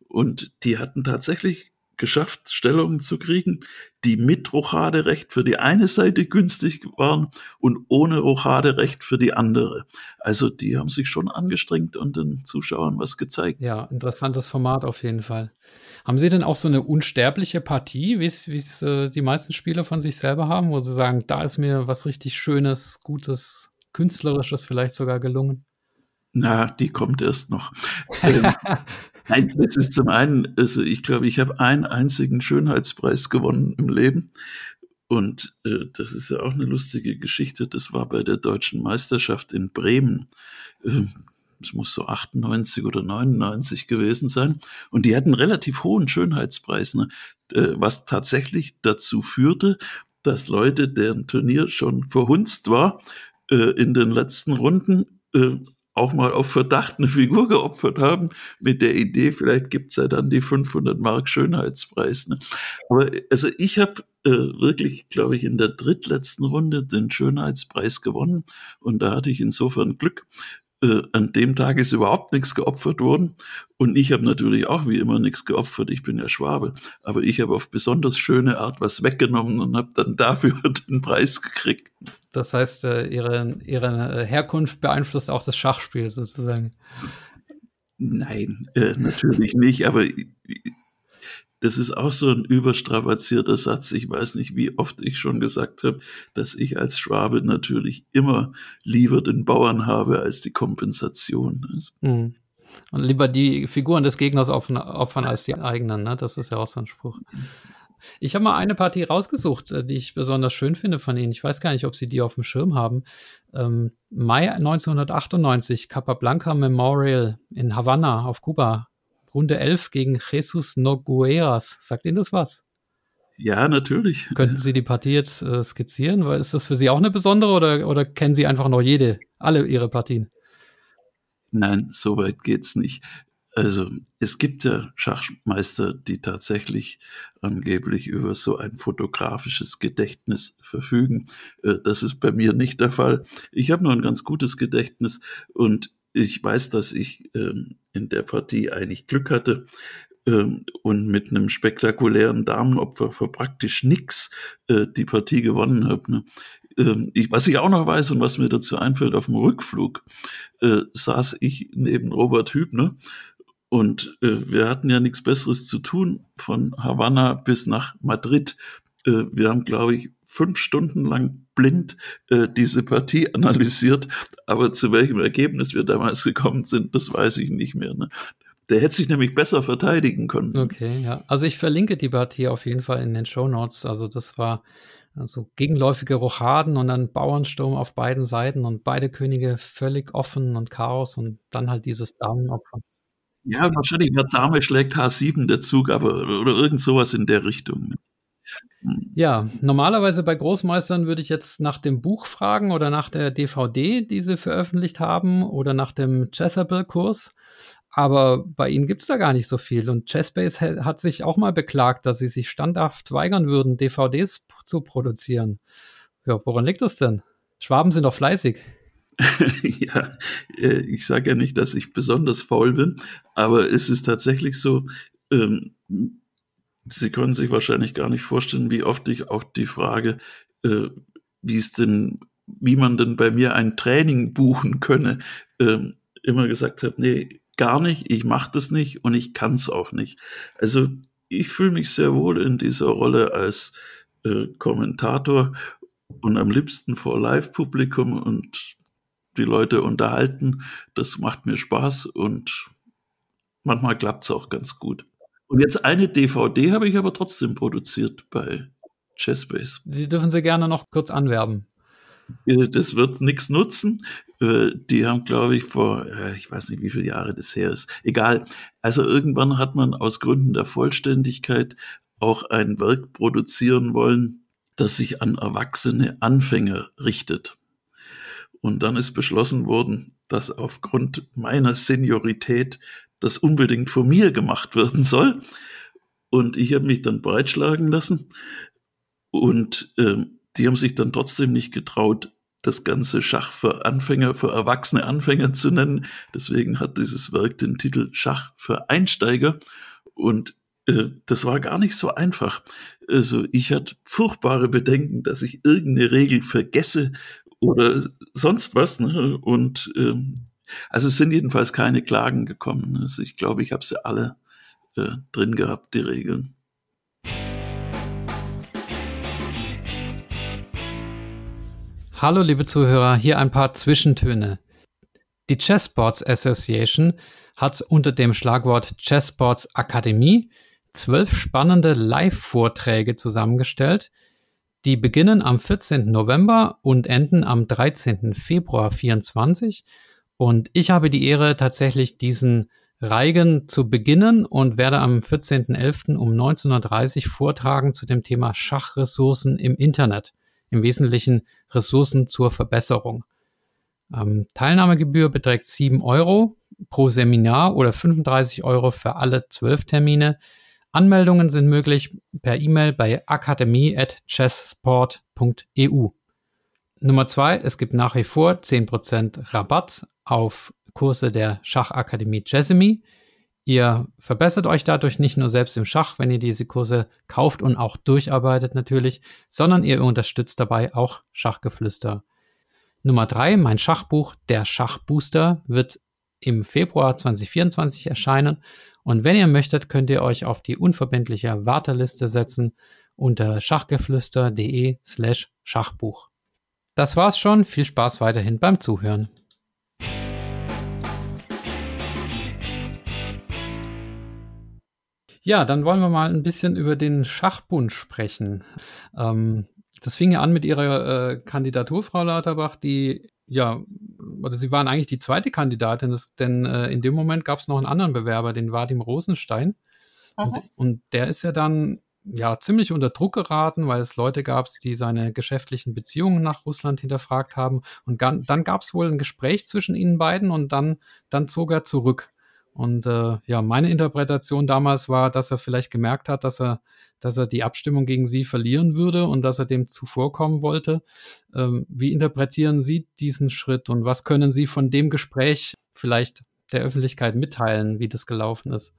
Und die hatten tatsächlich geschafft, Stellungen zu kriegen, die mit Rochaderecht für die eine Seite günstig waren und ohne Rochaderecht für die andere. Also die haben sich schon angestrengt und den Zuschauern was gezeigt. Ja, interessantes Format auf jeden Fall. Haben Sie denn auch so eine unsterbliche Partie, wie es äh, die meisten Spieler von sich selber haben, wo Sie sagen, da ist mir was richtig Schönes, Gutes, Künstlerisches vielleicht sogar gelungen? Na, die kommt erst noch. ähm, nein, das ist zum einen, also ich glaube, ich habe einen einzigen Schönheitspreis gewonnen im Leben. Und äh, das ist ja auch eine lustige Geschichte. Das war bei der deutschen Meisterschaft in Bremen. Ähm, es muss so 98 oder 99 gewesen sein. Und die hatten relativ hohen Schönheitspreis, ne? Äh, was tatsächlich dazu führte, dass Leute, deren Turnier schon verhunzt war, äh, in den letzten Runden äh, auch mal auf Verdacht eine Figur geopfert haben, mit der Idee, vielleicht gibt's ja dann die 500 Mark Schönheitspreis. Ne? Aber also ich habe äh, wirklich, glaube ich, in der drittletzten Runde den Schönheitspreis gewonnen und da hatte ich insofern Glück. Äh, an dem Tag ist überhaupt nichts geopfert worden und ich habe natürlich auch wie immer nichts geopfert. Ich bin ja Schwabe, aber ich habe auf besonders schöne Art was weggenommen und habe dann dafür den Preis gekriegt. Das heißt, äh, ihre, ihre Herkunft beeinflusst auch das Schachspiel sozusagen. Nein, äh, natürlich nicht, aber das ist auch so ein überstrapazierter Satz. Ich weiß nicht, wie oft ich schon gesagt habe, dass ich als Schwabe natürlich immer lieber den Bauern habe als die Kompensation. Mhm. Und lieber die Figuren des Gegners opfern als die eigenen, ne? Das ist ja auch so ein Spruch. Ich habe mal eine Partie rausgesucht, äh, die ich besonders schön finde von Ihnen. Ich weiß gar nicht, ob Sie die auf dem Schirm haben. Ähm, Mai 1998, Capablanca Memorial in Havanna auf Kuba. Runde 11 gegen Jesus Nogueras. Sagt Ihnen das was? Ja, natürlich. Könnten Sie die Partie jetzt äh, skizzieren? Weil ist das für Sie auch eine besondere oder, oder kennen Sie einfach noch jede, alle Ihre Partien? Nein, so weit geht's nicht. Also es gibt ja Schachmeister, die tatsächlich angeblich über so ein fotografisches Gedächtnis verfügen. Äh, das ist bei mir nicht der Fall. Ich habe nur ein ganz gutes Gedächtnis und ich weiß, dass ich ähm, in der Partie eigentlich Glück hatte ähm, und mit einem spektakulären Damenopfer für praktisch nix äh, die Partie gewonnen habe. Ne? Ähm, ich, was ich auch noch weiß und was mir dazu einfällt, auf dem Rückflug äh, saß ich neben Robert Hübner und äh, wir hatten ja nichts Besseres zu tun von Havanna bis nach Madrid. Äh, wir haben, glaube ich, fünf Stunden lang blind äh, diese Partie analysiert. Aber zu welchem Ergebnis wir damals gekommen sind, das weiß ich nicht mehr. Ne? Der hätte sich nämlich besser verteidigen können. Okay, ja. Also ich verlinke die Partie auf jeden Fall in den Show Notes. Also das war also gegenläufige Rochaden und dann Bauernsturm auf beiden Seiten und beide Könige völlig offen und Chaos und dann halt dieses Damenopfer. Ja, wahrscheinlich wird Dame schlägt H7 der Zug, aber oder irgend sowas in der Richtung. Ja, normalerweise bei Großmeistern würde ich jetzt nach dem Buch fragen oder nach der DVD, die sie veröffentlicht haben oder nach dem Chessable-Kurs. Aber bei ihnen gibt es da gar nicht so viel. Und Chessbase hat sich auch mal beklagt, dass sie sich standhaft weigern würden, DVDs zu produzieren. Ja, woran liegt das denn? Schwaben sind doch fleißig. ja, äh, ich sage ja nicht, dass ich besonders faul bin, aber es ist tatsächlich so, ähm, Sie können sich wahrscheinlich gar nicht vorstellen, wie oft ich auch die Frage, äh, wie es denn, wie man denn bei mir ein Training buchen könne, ähm, immer gesagt habe, nee, gar nicht, ich mache das nicht und ich kann es auch nicht. Also ich fühle mich sehr wohl in dieser Rolle als äh, Kommentator und am liebsten vor Live-Publikum und die Leute unterhalten. Das macht mir Spaß und manchmal klappt es auch ganz gut. Und jetzt eine DVD habe ich aber trotzdem produziert bei Chessbase. Die dürfen Sie gerne noch kurz anwerben. Äh, das wird nichts nutzen. Äh, die haben, glaube ich, vor, äh, ich weiß nicht, wie viele Jahre das her ist. Egal. Also irgendwann hat man aus Gründen der Vollständigkeit auch ein Werk produzieren wollen, das sich an erwachsene Anfänger richtet. Und dann ist beschlossen worden, dass aufgrund meiner Seniorität das unbedingt von mir gemacht werden soll. Und ich habe mich dann breitschlagen lassen. Und äh, die haben sich dann trotzdem nicht getraut, das ganze Schach für Anfänger, für erwachsene Anfänger zu nennen. Deswegen hat dieses Werk den Titel Schach für Einsteiger. Und äh, das war gar nicht so einfach. Also ich hatte furchtbare Bedenken, dass ich irgendeine Regel vergesse oder sonst was. Ne? Und ähm, also es sind jedenfalls keine Klagen gekommen. Also ich glaube, ich habe sie alle äh, drin gehabt, die Regeln. Hallo liebe Zuhörer, hier ein paar Zwischentöne. Die Chessboards Association hat unter dem Schlagwort Chessboards Akademie zwölf spannende Live-Vorträge zusammengestellt, die beginnen am 14. November und enden am 13. Februar 2024. Und ich habe die Ehre, tatsächlich diesen Reigen zu beginnen und werde am 14.11. um 19.30 Uhr vortragen zu dem Thema Schachressourcen im Internet im Wesentlichen Ressourcen zur Verbesserung. Ähm, Teilnahmegebühr beträgt 7 Euro pro Seminar oder 35 Euro für alle 12 Termine. Anmeldungen sind möglich per E-Mail bei akademie.chessport.eu. Nummer zwei, es gibt nach wie vor 10% Rabatt auf Kurse der Schachakademie Jessamy. Ihr verbessert euch dadurch nicht nur selbst im Schach, wenn ihr diese Kurse kauft und auch durcharbeitet natürlich, sondern ihr unterstützt dabei auch Schachgeflüster. Nummer drei, mein Schachbuch, der Schachbooster, wird im Februar 2024 erscheinen. Und wenn ihr möchtet, könnt ihr euch auf die unverbindliche Warteliste setzen unter schachgeflüster.de slash Schachbuch. Das war's schon. Viel Spaß weiterhin beim Zuhören. Ja, dann wollen wir mal ein bisschen über den Schachbund sprechen. Ähm, das fing ja an mit Ihrer äh, Kandidatur, Frau Lauterbach, die ja, oder Sie waren eigentlich die zweite Kandidatin, das, denn äh, in dem Moment gab es noch einen anderen Bewerber, den Vadim Rosenstein. Und, und, der ist ja dann ja ziemlich unter Druck geraten, weil es Leute gab, die seine geschäftlichen Beziehungen nach Russland hinterfragt haben. Und dann, dann gab es wohl ein Gespräch zwischen ihnen beiden und dann, dann zog er zurück. Und äh, ja, meine Interpretation damals war, dass er vielleicht gemerkt hat, dass er, dass er die Abstimmung gegen sie verlieren würde und dass er dem zuvorkommen wollte. Ähm, wie interpretieren Sie diesen Schritt und was können Sie von dem Gespräch vielleicht der Öffentlichkeit mitteilen, wie das gelaufen ist?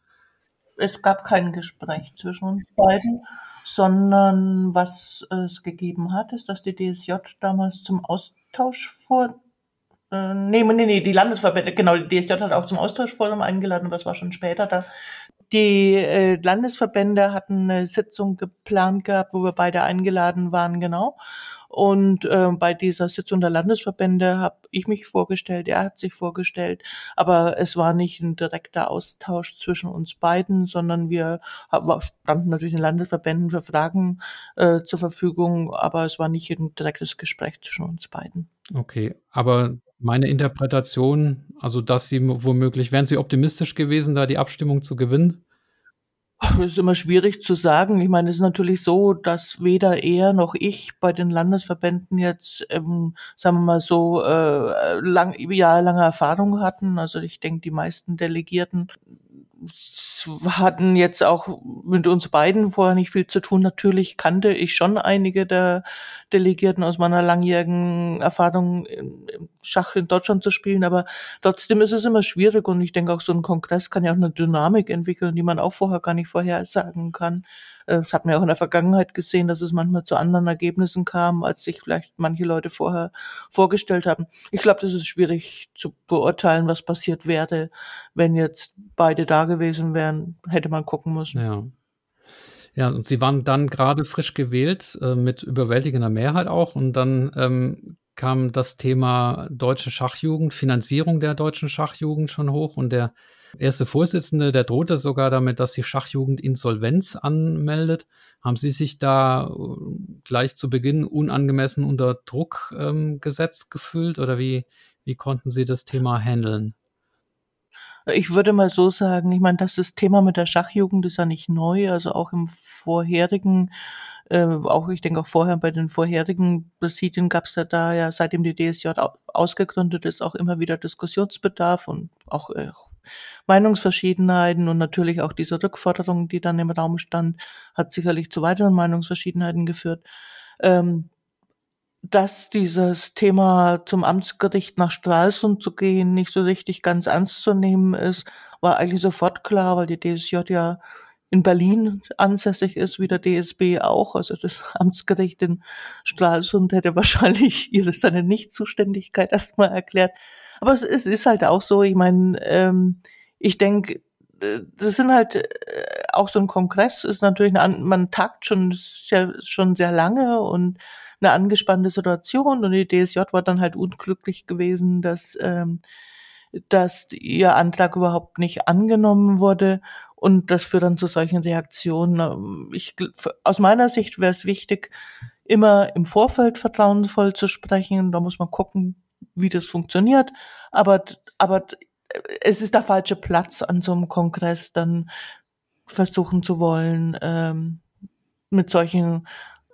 Es gab kein Gespräch zwischen uns beiden, sondern was es gegeben hat, ist, dass die DSJ damals zum Austausch vor äh, nee, nee, nee, die Landesverbände, genau, die DSJ hat auch zum Austauschforum eingeladen, aber das war schon später da. Die äh, Landesverbände hatten eine Sitzung geplant gehabt, wo wir beide eingeladen waren, genau. Und äh, bei dieser Sitzung der Landesverbände habe ich mich vorgestellt, er hat sich vorgestellt, aber es war nicht ein direkter Austausch zwischen uns beiden, sondern wir standen natürlich den Landesverbänden für Fragen äh, zur Verfügung, aber es war nicht ein direktes Gespräch zwischen uns beiden. Okay, aber meine Interpretation, also dass sie womöglich, wären sie optimistisch gewesen, da die Abstimmung zu gewinnen? Ist immer schwierig zu sagen. Ich meine, es ist natürlich so, dass weder er noch ich bei den Landesverbänden jetzt, ähm, sagen wir mal so, äh, lang, jahrelange Erfahrung hatten. Also ich denke, die meisten Delegierten hatten jetzt auch mit uns beiden vorher nicht viel zu tun. Natürlich kannte ich schon einige der Delegierten aus meiner langjährigen Erfahrung im Schach in Deutschland zu spielen, aber trotzdem ist es immer schwierig und ich denke auch so ein Kongress kann ja auch eine Dynamik entwickeln, die man auch vorher gar nicht vorhersagen kann. Äh, das hat man auch in der Vergangenheit gesehen, dass es manchmal zu anderen Ergebnissen kam, als sich vielleicht manche Leute vorher vorgestellt haben. Ich glaube, das ist schwierig zu beurteilen, was passiert wäre, wenn jetzt beide da gewesen wären. Hätte man gucken müssen. Ja. Ja, und sie waren dann gerade frisch gewählt, äh, mit überwältigender Mehrheit auch. Und dann ähm, kam das Thema deutsche Schachjugend, Finanzierung der deutschen Schachjugend schon hoch. Und der erste Vorsitzende, der drohte sogar damit, dass die Schachjugend Insolvenz anmeldet. Haben Sie sich da äh, gleich zu Beginn unangemessen unter Druck ähm, gesetzt gefühlt oder wie, wie konnten Sie das Thema handeln? Ich würde mal so sagen, ich meine, das Thema mit der Schachjugend ist ja nicht neu, also auch im vorherigen, äh, auch ich denke auch vorher bei den vorherigen Präsidien gab es ja da ja, seitdem die DSJ ausgegründet ist, auch immer wieder Diskussionsbedarf und auch äh, Meinungsverschiedenheiten und natürlich auch diese Rückforderung, die dann im Raum stand, hat sicherlich zu weiteren Meinungsverschiedenheiten geführt. Ähm, dass dieses Thema zum Amtsgericht nach Stralsund zu gehen nicht so richtig ganz ernst zu nehmen ist, war eigentlich sofort klar, weil die DSJ ja in Berlin ansässig ist, wie der DSB auch. Also das Amtsgericht in Stralsund hätte wahrscheinlich seine Nichtzuständigkeit erstmal erklärt. Aber es ist, ist halt auch so, ich meine, ähm, ich denke, äh, das sind halt äh, auch so ein Kongress ist natürlich eine, man tagt schon sehr, schon sehr lange und eine angespannte Situation und die DSJ war dann halt unglücklich gewesen, dass ähm, dass ihr Antrag überhaupt nicht angenommen wurde und das führt dann zu solchen Reaktionen. Ich, aus meiner Sicht wäre es wichtig, immer im Vorfeld vertrauensvoll zu sprechen. Da muss man gucken, wie das funktioniert. Aber, aber es ist der falsche Platz an so einem Kongress, dann versuchen zu wollen, ähm, mit solchen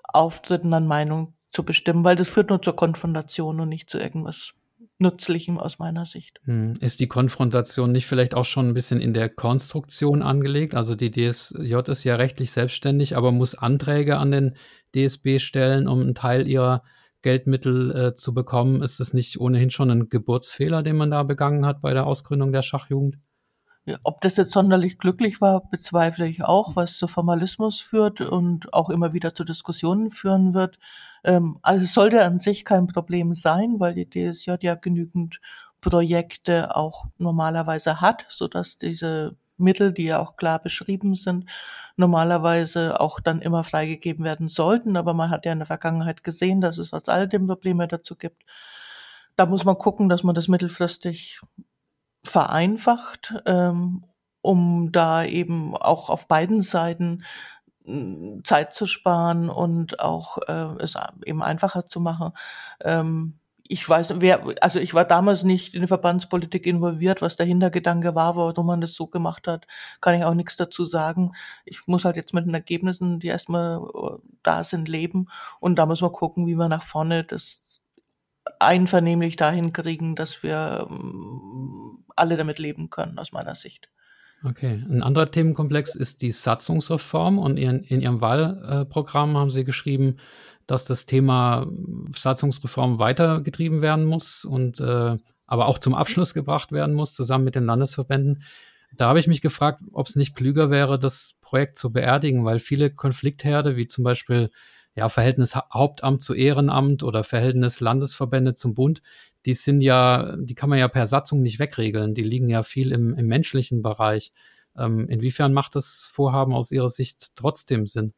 Auftritten an Meinung zu bestimmen, weil das führt nur zur Konfrontation und nicht zu irgendwas Nützlichem aus meiner Sicht. Hm. Ist die Konfrontation nicht vielleicht auch schon ein bisschen in der Konstruktion angelegt? Also die DSJ ist ja rechtlich selbstständig, aber muss Anträge an den DSB stellen, um einen Teil ihrer Geldmittel äh, zu bekommen. Ist das nicht ohnehin schon ein Geburtsfehler, den man da begangen hat bei der Ausgründung der Schachjugend? Ob das jetzt sonderlich glücklich war, bezweifle ich auch, was zu Formalismus führt und auch immer wieder zu Diskussionen führen wird. Ähm, also sollte an sich kein Problem sein, weil die DSJ ja genügend Projekte auch normalerweise hat, so dass diese Mittel, die ja auch klar beschrieben sind, normalerweise auch dann immer freigegeben werden sollten. Aber man hat ja in der Vergangenheit gesehen, dass es als alledem Probleme dazu gibt. Da muss man gucken, dass man das mittelfristig vereinfacht, ähm, um da eben auch auf beiden Seiten Zeit zu sparen und auch äh, es eben einfacher zu machen. Ähm, ich weiß, wer, also ich war damals nicht in die Verbandspolitik involviert, was der Hintergedanke war, warum man das so gemacht hat, kann ich auch nichts dazu sagen. Ich muss halt jetzt mit den Ergebnissen, die erstmal äh, da sind, leben und da muss man gucken, wie wir nach vorne das einvernehmlich dahin kriegen, dass wir ähm, alle damit leben können, aus meiner Sicht. Okay, ein anderer Themenkomplex ist die Satzungsreform und in, in Ihrem Wahlprogramm haben Sie geschrieben, dass das Thema Satzungsreform weitergetrieben werden muss und äh, aber auch zum Abschluss gebracht werden muss, zusammen mit den Landesverbänden. Da habe ich mich gefragt, ob es nicht klüger wäre, das Projekt zu beerdigen, weil viele Konfliktherde, wie zum Beispiel ja, Verhältnis Hauptamt zu Ehrenamt oder Verhältnis Landesverbände zum Bund, die sind ja, die kann man ja per Satzung nicht wegregeln. Die liegen ja viel im, im menschlichen Bereich. Ähm, inwiefern macht das Vorhaben aus Ihrer Sicht trotzdem Sinn?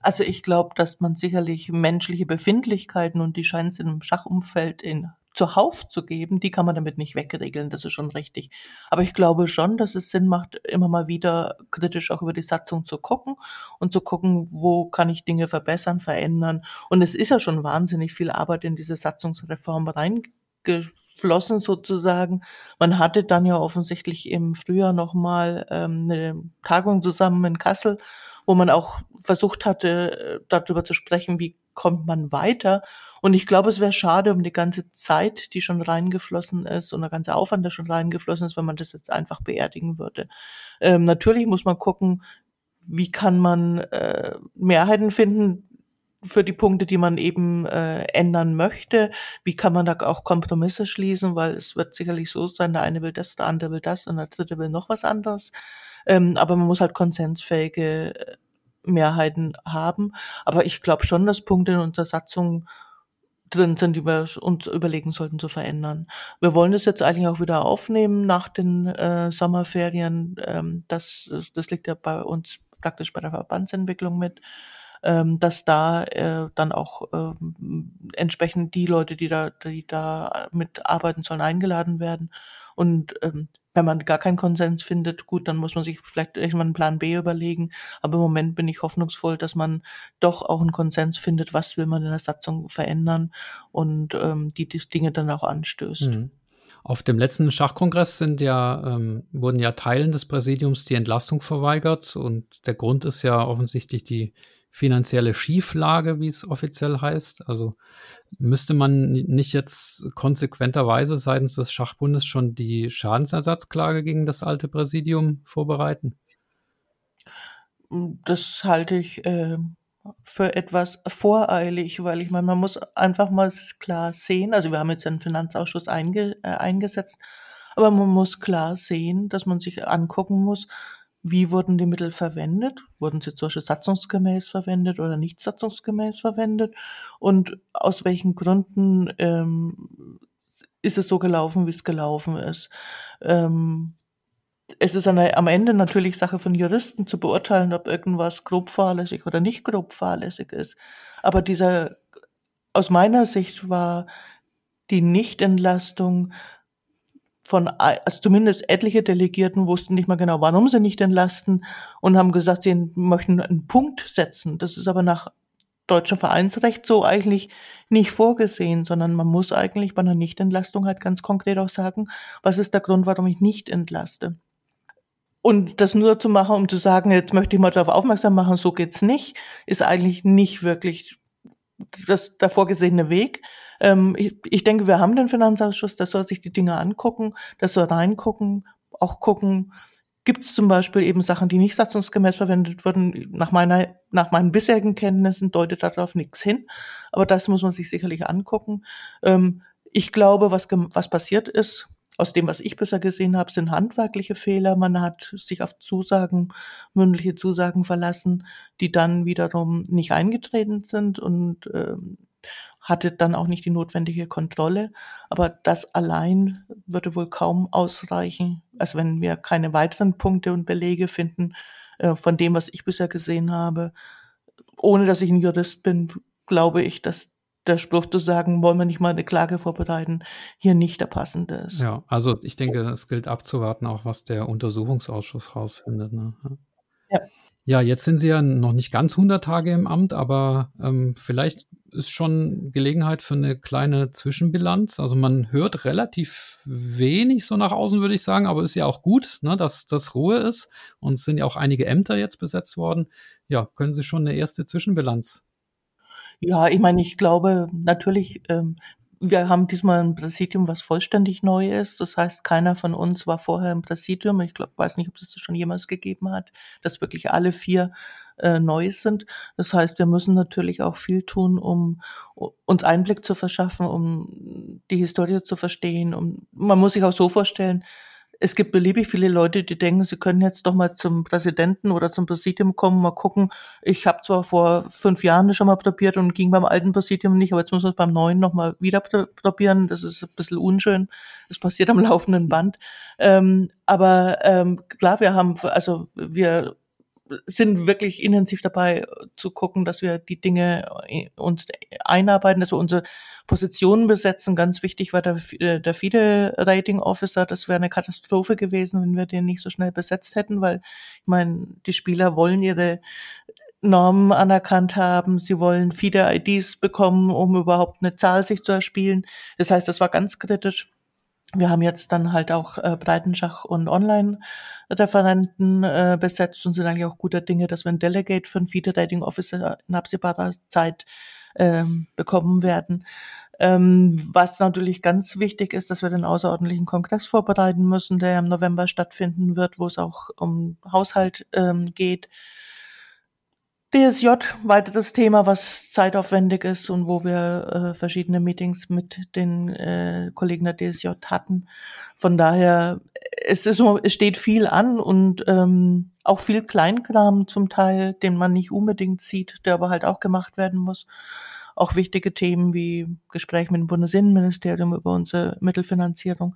Also ich glaube, dass man sicherlich menschliche Befindlichkeiten und die scheinen es im Schachumfeld in zuhauf zu geben, die kann man damit nicht wegregeln, das ist schon richtig. Aber ich glaube schon, dass es Sinn macht, immer mal wieder kritisch auch über die Satzung zu gucken und zu gucken, wo kann ich Dinge verbessern, verändern. Und es ist ja schon wahnsinnig viel Arbeit in diese Satzungsreform reingeflossen sozusagen. Man hatte dann ja offensichtlich im Frühjahr nochmal ähm, eine Tagung zusammen in Kassel, wo man auch versucht hatte, äh, darüber zu sprechen, wie kommt man weiter. Und ich glaube, es wäre schade um die ganze Zeit, die schon reingeflossen ist und der ganze Aufwand, der schon reingeflossen ist, wenn man das jetzt einfach beerdigen würde. Ähm, natürlich muss man gucken, wie kann man äh, Mehrheiten finden für die Punkte, die man eben äh, ändern möchte. Wie kann man da auch Kompromisse schließen, weil es wird sicherlich so sein, der eine will das, der andere will das und der dritte will noch was anderes. Ähm, aber man muss halt konsensfähige äh, Mehrheiten haben. Aber ich glaube schon, dass Punkte in unserer Satzung drin sind, die wir uns überlegen sollten zu verändern. Wir wollen das jetzt eigentlich auch wieder aufnehmen nach den äh, Sommerferien. Ähm, das, das liegt ja bei uns praktisch bei der Verbandsentwicklung mit, ähm, dass da äh, dann auch ähm, entsprechend die Leute, die da, die da mitarbeiten sollen, eingeladen werden. Und ähm, wenn man gar keinen Konsens findet, gut, dann muss man sich vielleicht irgendwann einen Plan B überlegen. Aber im Moment bin ich hoffnungsvoll, dass man doch auch einen Konsens findet, was will man in der Satzung verändern und ähm, die, die Dinge dann auch anstößt. Mhm. Auf dem letzten Schachkongress sind ja, ähm, wurden ja Teilen des Präsidiums die Entlastung verweigert und der Grund ist ja offensichtlich die finanzielle Schieflage, wie es offiziell heißt. Also müsste man nicht jetzt konsequenterweise seitens des Schachbundes schon die Schadensersatzklage gegen das alte Präsidium vorbereiten? Das halte ich äh, für etwas voreilig, weil ich meine, man muss einfach mal klar sehen, also wir haben jetzt einen Finanzausschuss einge, äh, eingesetzt, aber man muss klar sehen, dass man sich angucken muss, wie wurden die Mittel verwendet? Wurden sie zum Beispiel satzungsgemäß verwendet oder nicht satzungsgemäß verwendet? Und aus welchen Gründen ähm, ist es so gelaufen, wie es gelaufen ist? Ähm, es ist eine, am Ende natürlich Sache von Juristen zu beurteilen, ob irgendwas grob fahrlässig oder nicht grob fahrlässig ist. Aber dieser, aus meiner Sicht war die Nichtentlastung von, also zumindest etliche Delegierten wussten nicht mal genau, warum sie nicht entlasten und haben gesagt, sie möchten einen Punkt setzen. Das ist aber nach deutschem Vereinsrecht so eigentlich nicht vorgesehen, sondern man muss eigentlich bei einer Nichtentlastung halt ganz konkret auch sagen, was ist der Grund, warum ich nicht entlaste. Und das nur zu machen, um zu sagen, jetzt möchte ich mal darauf aufmerksam machen, so geht's nicht, ist eigentlich nicht wirklich das der vorgesehene Weg. Ähm, ich, ich denke, wir haben den Finanzausschuss, der soll sich die Dinge angucken, der soll reingucken, auch gucken, gibt es zum Beispiel eben Sachen, die nicht satzungsgemäß verwendet wurden. Nach meiner, nach meinen bisherigen Kenntnissen deutet darauf nichts hin, aber das muss man sich sicherlich angucken. Ähm, ich glaube, was, was passiert ist, aus dem, was ich bisher gesehen habe, sind handwerkliche Fehler. Man hat sich auf Zusagen, mündliche Zusagen verlassen, die dann wiederum nicht eingetreten sind und ähm, hatte dann auch nicht die notwendige Kontrolle. Aber das allein würde wohl kaum ausreichen. Also wenn wir keine weiteren Punkte und Belege finden äh, von dem, was ich bisher gesehen habe, ohne dass ich ein Jurist bin, glaube ich, dass der Spruch zu sagen, wollen wir nicht mal eine Klage vorbereiten, hier nicht der passende ist. Ja, also ich denke, es gilt abzuwarten, auch was der Untersuchungsausschuss rausfindet. Ne? Ja. ja, jetzt sind Sie ja noch nicht ganz 100 Tage im Amt, aber ähm, vielleicht ist schon Gelegenheit für eine kleine Zwischenbilanz. Also man hört relativ wenig so nach außen, würde ich sagen, aber ist ja auch gut, ne, dass das Ruhe ist. Und es sind ja auch einige Ämter jetzt besetzt worden. Ja, können Sie schon eine erste Zwischenbilanz ja, ich meine, ich glaube natürlich, ähm, wir haben diesmal ein Präsidium, was vollständig neu ist. Das heißt, keiner von uns war vorher im Präsidium. Ich glaube, weiß nicht, ob es das schon jemals gegeben hat, dass wirklich alle vier äh, neu sind. Das heißt, wir müssen natürlich auch viel tun, um uns Einblick zu verschaffen, um die Historie zu verstehen. Um, man muss sich auch so vorstellen, es gibt beliebig viele Leute, die denken, sie können jetzt doch mal zum Präsidenten oder zum Präsidium kommen, mal gucken. Ich habe zwar vor fünf Jahren schon mal probiert und ging beim alten Präsidium nicht, aber jetzt muss man es beim neuen noch mal wieder probieren. Das ist ein bisschen unschön. Das passiert am laufenden Band. Ähm, aber ähm, klar, wir haben, also wir sind wirklich intensiv dabei zu gucken, dass wir die Dinge äh, uns einarbeiten, dass wir unsere Positionen besetzen. Ganz wichtig war der, äh, der FIDE-Rating Officer. Das wäre eine Katastrophe gewesen, wenn wir den nicht so schnell besetzt hätten, weil ich meine, die Spieler wollen ihre Normen anerkannt haben. Sie wollen FIDE-IDs bekommen, um überhaupt eine Zahl sich zu erspielen. Das heißt, das war ganz kritisch. Wir haben jetzt dann halt auch äh, Breitenschach und Online-Referenten äh, besetzt und sind eigentlich auch guter Dinge, dass wir ein Delegate für ein Feeder Rating Officer in absehbarer Zeit ähm, bekommen werden. Ähm, was natürlich ganz wichtig ist, dass wir den außerordentlichen Kongress vorbereiten müssen, der im November stattfinden wird, wo es auch um Haushalt ähm, geht. DSJ, weiteres Thema, was zeitaufwendig ist und wo wir äh, verschiedene Meetings mit den äh, Kollegen der DSJ hatten. Von daher, es, ist, es steht viel an und ähm, auch viel Kleinkram zum Teil, den man nicht unbedingt sieht, der aber halt auch gemacht werden muss. Auch wichtige Themen wie Gespräch mit dem Bundesinnenministerium über unsere Mittelfinanzierung.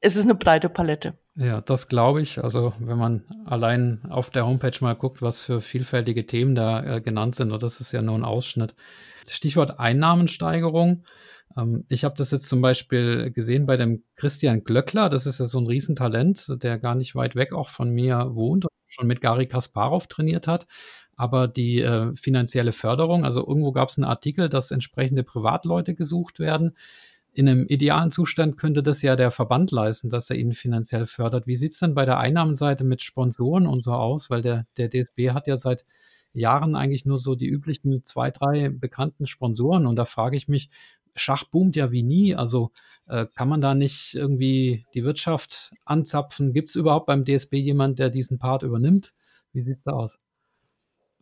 Es ist eine breite Palette. Ja, das glaube ich. Also wenn man allein auf der Homepage mal guckt, was für vielfältige Themen da äh, genannt sind, und das ist ja nur ein Ausschnitt. Stichwort Einnahmensteigerung. Ähm, ich habe das jetzt zum Beispiel gesehen bei dem Christian Glöckler. Das ist ja so ein Riesentalent, der gar nicht weit weg auch von mir wohnt und schon mit Gary Kasparov trainiert hat. Aber die äh, finanzielle Förderung, also irgendwo gab es einen Artikel, dass entsprechende Privatleute gesucht werden in einem idealen Zustand könnte das ja der Verband leisten, dass er ihn finanziell fördert. Wie sieht es denn bei der Einnahmenseite mit Sponsoren und so aus? Weil der, der DSB hat ja seit Jahren eigentlich nur so die üblichen zwei, drei bekannten Sponsoren. Und da frage ich mich, Schach boomt ja wie nie. Also äh, kann man da nicht irgendwie die Wirtschaft anzapfen? Gibt es überhaupt beim DSB jemand, der diesen Part übernimmt? Wie sieht es da aus?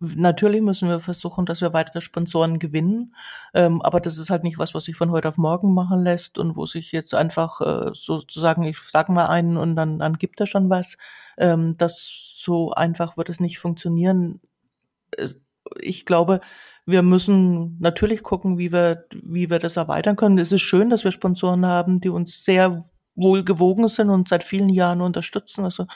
Natürlich müssen wir versuchen, dass wir weitere Sponsoren gewinnen, ähm, aber das ist halt nicht was, was sich von heute auf morgen machen lässt und wo sich jetzt einfach äh, sozusagen, ich sag mal einen und dann, dann gibt er schon was. Ähm, das so einfach wird es nicht funktionieren. Ich glaube, wir müssen natürlich gucken, wie wir, wie wir das erweitern können. Es ist schön, dass wir Sponsoren haben, die uns sehr wohl gewogen sind und seit vielen Jahren unterstützen. Also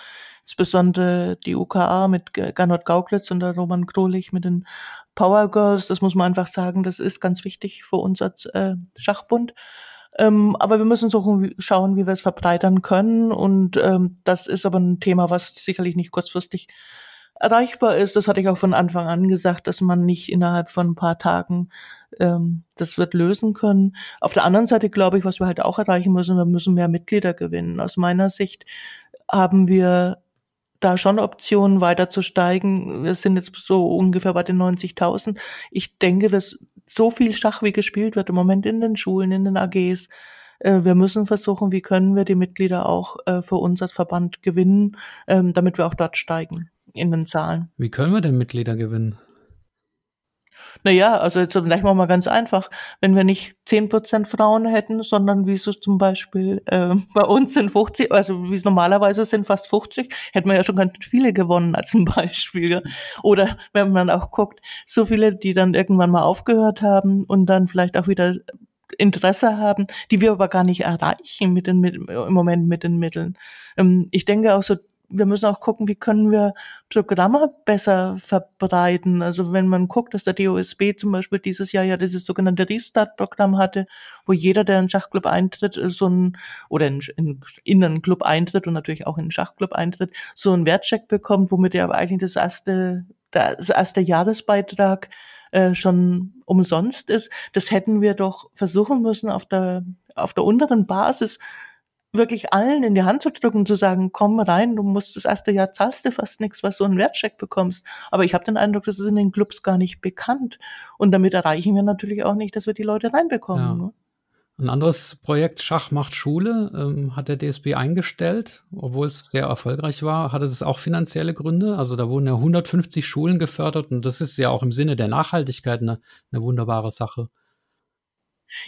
insbesondere die UKA mit Gernot Gauklitz und der Roman Krolich mit den Power Girls. Das muss man einfach sagen, das ist ganz wichtig für uns als äh, Schachbund. Ähm, aber wir müssen suchen, schauen, wie wir es verbreitern können. Und ähm, das ist aber ein Thema, was sicherlich nicht kurzfristig erreichbar ist. Das hatte ich auch von Anfang an gesagt, dass man nicht innerhalb von ein paar Tagen ähm, das wird lösen können. Auf der anderen Seite glaube ich, was wir halt auch erreichen müssen, wir müssen mehr Mitglieder gewinnen. Aus meiner Sicht haben wir da schon Optionen weiter zu steigen. Wir sind jetzt so ungefähr bei den 90.000. Ich denke, dass so viel Schach wie gespielt wird im Moment in den Schulen, in den AGs. Äh, wir müssen versuchen, wie können wir die Mitglieder auch äh, für uns als Verband gewinnen, ähm, damit wir auch dort steigen in den Zahlen. Wie können wir denn Mitglieder gewinnen? Naja, also jetzt vielleicht mal mal ganz einfach, wenn wir nicht zehn Prozent Frauen hätten, sondern wie es zum Beispiel äh, bei uns sind 50, also wie es normalerweise sind fast 50, hätten wir ja schon ganz viele gewonnen als ein Beispiel. Oder wenn man auch guckt, so viele, die dann irgendwann mal aufgehört haben und dann vielleicht auch wieder Interesse haben, die wir aber gar nicht erreichen mit den, mit, im Moment mit den Mitteln. Ähm, ich denke auch so wir müssen auch gucken, wie können wir Programme besser verbreiten. Also wenn man guckt, dass der DOSB zum Beispiel dieses Jahr ja dieses sogenannte Restart-Programm hatte, wo jeder, der in einen Schachclub eintritt, so ein, oder in, in, in einen Club eintritt und natürlich auch in einen Schachclub eintritt, so einen Wertcheck bekommt, womit er aber eigentlich das erste, das erste Jahresbeitrag äh, schon umsonst ist. Das hätten wir doch versuchen müssen auf der, auf der unteren Basis wirklich allen in die Hand zu drücken, zu sagen, komm rein, du musst das erste Jahr zahlst du fast nichts, was du einen Wertcheck bekommst. Aber ich habe den Eindruck, das ist in den Clubs gar nicht bekannt. Und damit erreichen wir natürlich auch nicht, dass wir die Leute reinbekommen. Ja. Ne? Ein anderes Projekt Schach macht Schule ähm, hat der DSB eingestellt, obwohl es sehr erfolgreich war. Hatte es auch finanzielle Gründe? Also da wurden ja 150 Schulen gefördert und das ist ja auch im Sinne der Nachhaltigkeit eine, eine wunderbare Sache.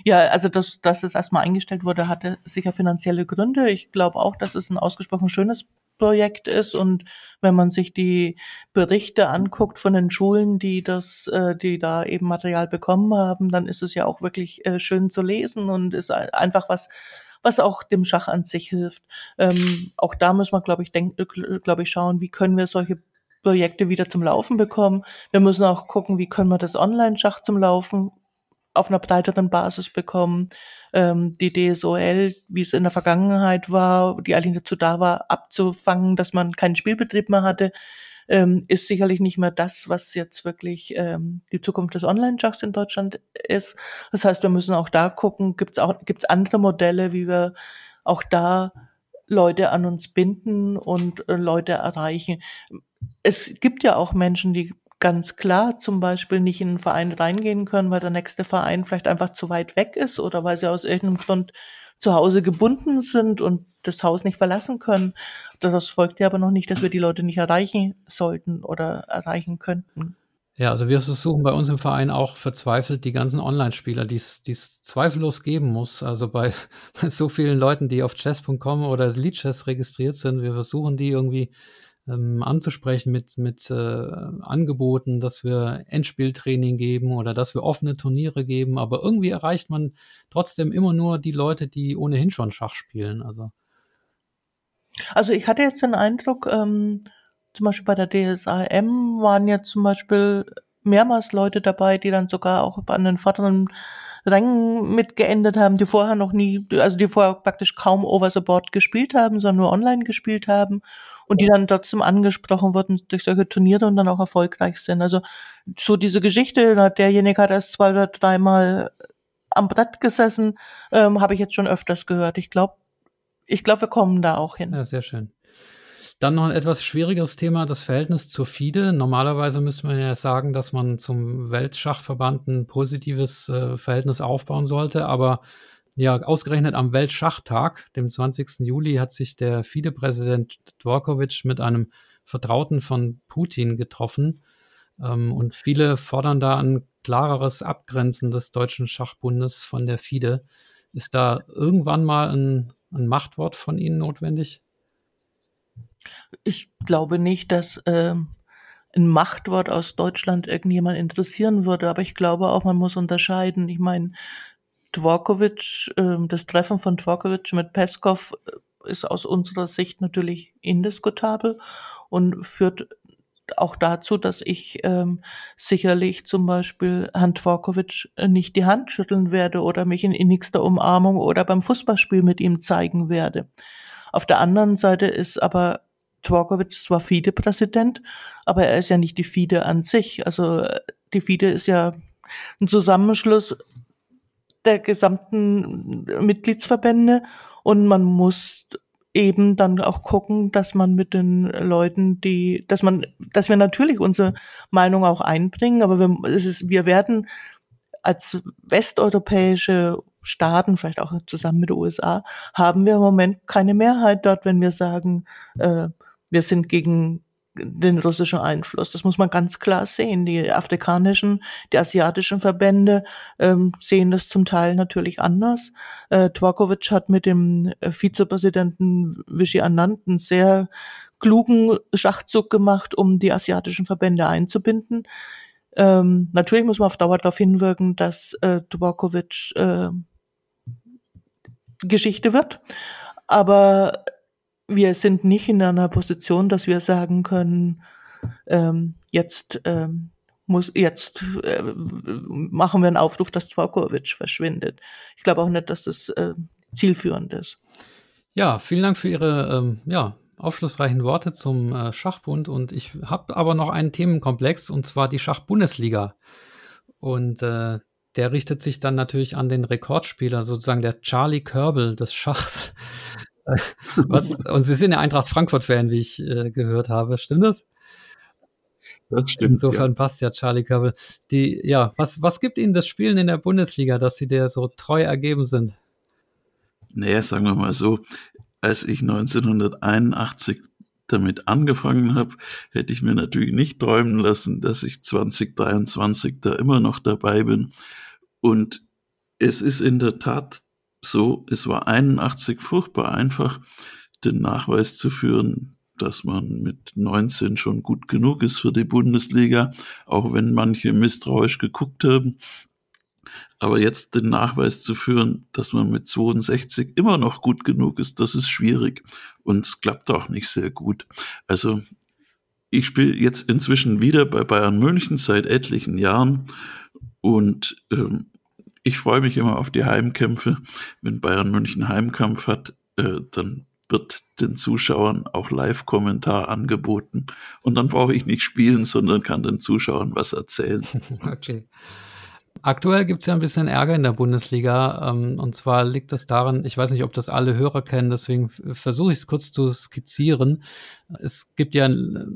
Ja, also dass, dass es erstmal eingestellt wurde, hatte sicher finanzielle Gründe. Ich glaube auch, dass es ein ausgesprochen schönes Projekt ist und wenn man sich die Berichte anguckt von den Schulen, die das, äh, die da eben Material bekommen haben, dann ist es ja auch wirklich äh, schön zu lesen und ist einfach was, was auch dem Schach an sich hilft. Ähm, auch da muss man, glaube ich, denken, glaube ich, schauen, wie können wir solche Projekte wieder zum Laufen bekommen. Wir müssen auch gucken, wie können wir das Online-Schach zum Laufen auf einer breiteren Basis bekommen. Ähm, die DSOL, wie es in der Vergangenheit war, die eigentlich dazu da war, abzufangen, dass man keinen Spielbetrieb mehr hatte, ähm, ist sicherlich nicht mehr das, was jetzt wirklich ähm, die Zukunft des Online-Schachs in Deutschland ist. Das heißt, wir müssen auch da gucken, gibt es auch gibt's andere Modelle, wie wir auch da Leute an uns binden und äh, Leute erreichen. Es gibt ja auch Menschen, die ganz klar zum Beispiel nicht in einen Verein reingehen können, weil der nächste Verein vielleicht einfach zu weit weg ist oder weil sie aus irgendeinem Grund zu Hause gebunden sind und das Haus nicht verlassen können. Das folgt ja aber noch nicht, dass wir die Leute nicht erreichen sollten oder erreichen könnten. Ja, also wir versuchen bei uns im Verein auch verzweifelt die ganzen Online-Spieler, die es zweifellos geben muss. Also bei, bei so vielen Leuten, die auf chess.com oder Leadchess registriert sind, wir versuchen die irgendwie ähm, anzusprechen mit, mit äh, Angeboten, dass wir Endspieltraining geben oder dass wir offene Turniere geben. Aber irgendwie erreicht man trotzdem immer nur die Leute, die ohnehin schon Schach spielen. Also, also ich hatte jetzt den Eindruck, ähm, zum Beispiel bei der DSAM waren ja zum Beispiel mehrmals Leute dabei, die dann sogar auch an den vorderen Rängen mitgeendet haben, die vorher noch nie, also die vorher praktisch kaum Over the Board gespielt haben, sondern nur online gespielt haben und die dann trotzdem angesprochen wurden durch solche Turniere und dann auch erfolgreich sind. Also so diese Geschichte, derjenige hat erst zwei oder dreimal am Brett gesessen, ähm, habe ich jetzt schon öfters gehört. Ich glaube, ich glaube, wir kommen da auch hin. Ja, sehr schön. Dann noch ein etwas schwierigeres Thema, das Verhältnis zur FIDE. Normalerweise müsste man ja sagen, dass man zum Weltschachverband ein positives äh, Verhältnis aufbauen sollte, aber ja, ausgerechnet am Weltschachtag, dem 20. Juli, hat sich der FIDE-Präsident Dvorkovic mit einem Vertrauten von Putin getroffen. Ähm, und viele fordern da ein klareres Abgrenzen des Deutschen Schachbundes von der FIDE. Ist da irgendwann mal ein, ein Machtwort von Ihnen notwendig? Ich glaube nicht, dass ähm, ein Machtwort aus Deutschland irgendjemand interessieren würde, aber ich glaube auch, man muss unterscheiden. Ich meine, Dvorkovic, äh, das Treffen von Dvorkovic mit Peskov äh, ist aus unserer Sicht natürlich indiskutabel und führt auch dazu, dass ich ähm, sicherlich zum Beispiel Herrn Dvorkovic nicht die Hand schütteln werde oder mich in innigster Umarmung oder beim Fußballspiel mit ihm zeigen werde. Auf der anderen Seite ist aber Dvorkovic zwar FIDE-Präsident, aber er ist ja nicht die FIDE an sich. Also äh, die FIDE ist ja ein Zusammenschluss der gesamten Mitgliedsverbände. Und man muss eben dann auch gucken, dass man mit den Leuten, die, dass man, dass wir natürlich unsere Meinung auch einbringen, aber wir, es ist, wir werden als westeuropäische Staaten, vielleicht auch zusammen mit den USA, haben wir im Moment keine Mehrheit dort, wenn wir sagen, äh, wir sind gegen den russischen Einfluss. Das muss man ganz klar sehen. Die afrikanischen, die asiatischen Verbände ähm, sehen das zum Teil natürlich anders. Äh, Dvorkovic hat mit dem äh, Vizepräsidenten Vichy Anand einen sehr klugen Schachzug gemacht, um die asiatischen Verbände einzubinden. Ähm, natürlich muss man auf Dauer darauf hinwirken, dass äh, Dvorkovic äh, Geschichte wird. Aber wir sind nicht in einer Position, dass wir sagen können, ähm, jetzt ähm, muss jetzt äh, machen wir einen Aufruf, dass Dvorkovic verschwindet. Ich glaube auch nicht, dass das äh, zielführend ist. Ja, vielen Dank für Ihre ähm, ja, aufschlussreichen Worte zum äh, Schachbund. Und ich habe aber noch einen Themenkomplex, und zwar die Schachbundesliga. Und äh, der richtet sich dann natürlich an den Rekordspieler, sozusagen der Charlie Körbel des Schachs. Was, und Sie sind ja Eintracht Frankfurt-Fan, wie ich äh, gehört habe. Stimmt das? Das stimmt. Insofern ja. passt ja Charlie Körbel. Die, ja, was, was gibt Ihnen das Spielen in der Bundesliga, dass Sie der so treu ergeben sind? Naja, sagen wir mal so, als ich 1981 damit angefangen habe, hätte ich mir natürlich nicht träumen lassen, dass ich 2023 da immer noch dabei bin. Und es ist in der Tat so, es war 81 furchtbar einfach, den Nachweis zu führen, dass man mit 19 schon gut genug ist für die Bundesliga, auch wenn manche misstrauisch geguckt haben. Aber jetzt den Nachweis zu führen, dass man mit 62 immer noch gut genug ist, das ist schwierig und es klappt auch nicht sehr gut. Also ich spiele jetzt inzwischen wieder bei Bayern München seit etlichen Jahren und ähm, ich freue mich immer auf die Heimkämpfe. Wenn Bayern München Heimkampf hat, äh, dann wird den Zuschauern auch Live-Kommentar angeboten. Und dann brauche ich nicht spielen, sondern kann den Zuschauern was erzählen. Okay. Aktuell gibt es ja ein bisschen Ärger in der Bundesliga. Ähm, und zwar liegt das daran, ich weiß nicht, ob das alle Hörer kennen, deswegen versuche ich es kurz zu skizzieren. Es gibt ja,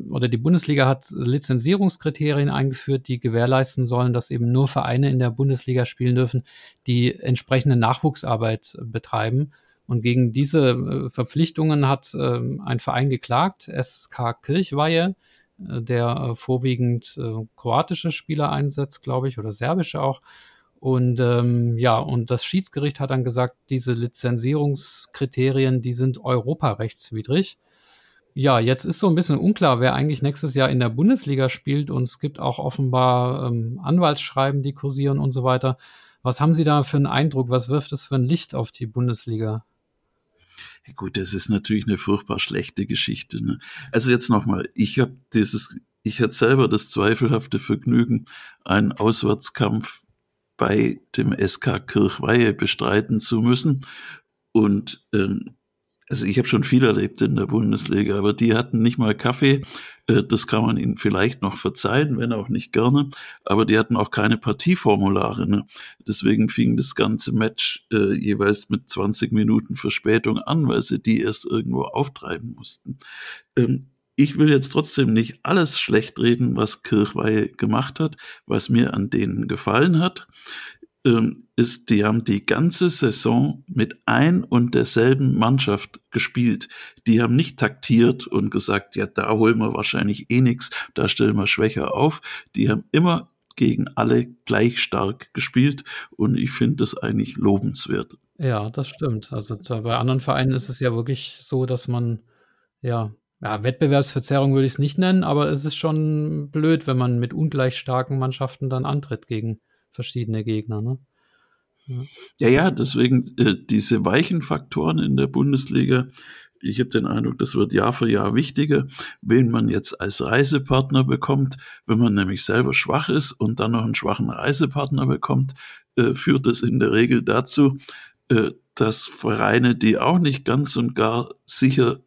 oder die Bundesliga hat Lizenzierungskriterien eingeführt, die gewährleisten sollen, dass eben nur Vereine in der Bundesliga spielen dürfen, die entsprechende Nachwuchsarbeit betreiben. Und gegen diese äh, Verpflichtungen hat ähm, ein Verein geklagt, SK Kirchweihe der äh, vorwiegend äh, kroatische Spieler einsetzt, glaube ich, oder serbische auch. Und ähm, ja, und das Schiedsgericht hat dann gesagt, diese Lizenzierungskriterien, die sind europarechtswidrig. Ja, jetzt ist so ein bisschen unklar, wer eigentlich nächstes Jahr in der Bundesliga spielt und es gibt auch offenbar ähm, Anwaltsschreiben, die kursieren und so weiter. Was haben Sie da für einen Eindruck? Was wirft es für ein Licht auf die Bundesliga? Gut, das ist natürlich eine furchtbar schlechte Geschichte. Ne? Also jetzt nochmal, ich habe dieses, ich hatte selber das zweifelhafte Vergnügen, einen Auswärtskampf bei dem SK Kirchweihe bestreiten zu müssen. Und ähm, Also ich habe schon viel erlebt in der Bundesliga, aber die hatten nicht mal Kaffee. Äh, das kann man ihnen vielleicht noch verzeihen, wenn auch nicht gerne. Aber die hatten auch keine Partieformulare. Ne? Deswegen fing das ganze Match äh, jeweils mit 20 Minuten Verspätung an, weil sie die erst irgendwo auftreiben mussten. Ähm, ich will jetzt trotzdem nicht alles schlecht reden, was Kirchweihe gemacht hat, was mir an denen gefallen hat ähm, ist, die haben die ganze Saison mit ein und derselben Mannschaft gespielt. Die haben nicht taktiert und gesagt, ja, da holen wir wahrscheinlich eh nichts, da stellen wir schwächer auf. Die haben immer gegen alle gleich stark gespielt und ich finde das eigentlich lobenswert. Ja, das stimmt. Also bei anderen Vereinen ist es ja wirklich so, dass man ja ja, Wettbewerbsverzerrung würde ich es nicht nennen, aber es ist schon blöd, wenn man mit ungleich starken Mannschaften dann antritt gegen verschiedene Gegner. Ne? Ja. ja, deswegen äh, diese weichen Faktoren in der Bundesliga. Ich habe den Eindruck, das wird Jahr für Jahr wichtiger, wen man jetzt als Reisepartner bekommt. Wenn man nämlich selber schwach ist und dann noch einen schwachen Reisepartner bekommt, äh, führt das in der Regel dazu, äh, dass Vereine, die auch nicht ganz und gar sicher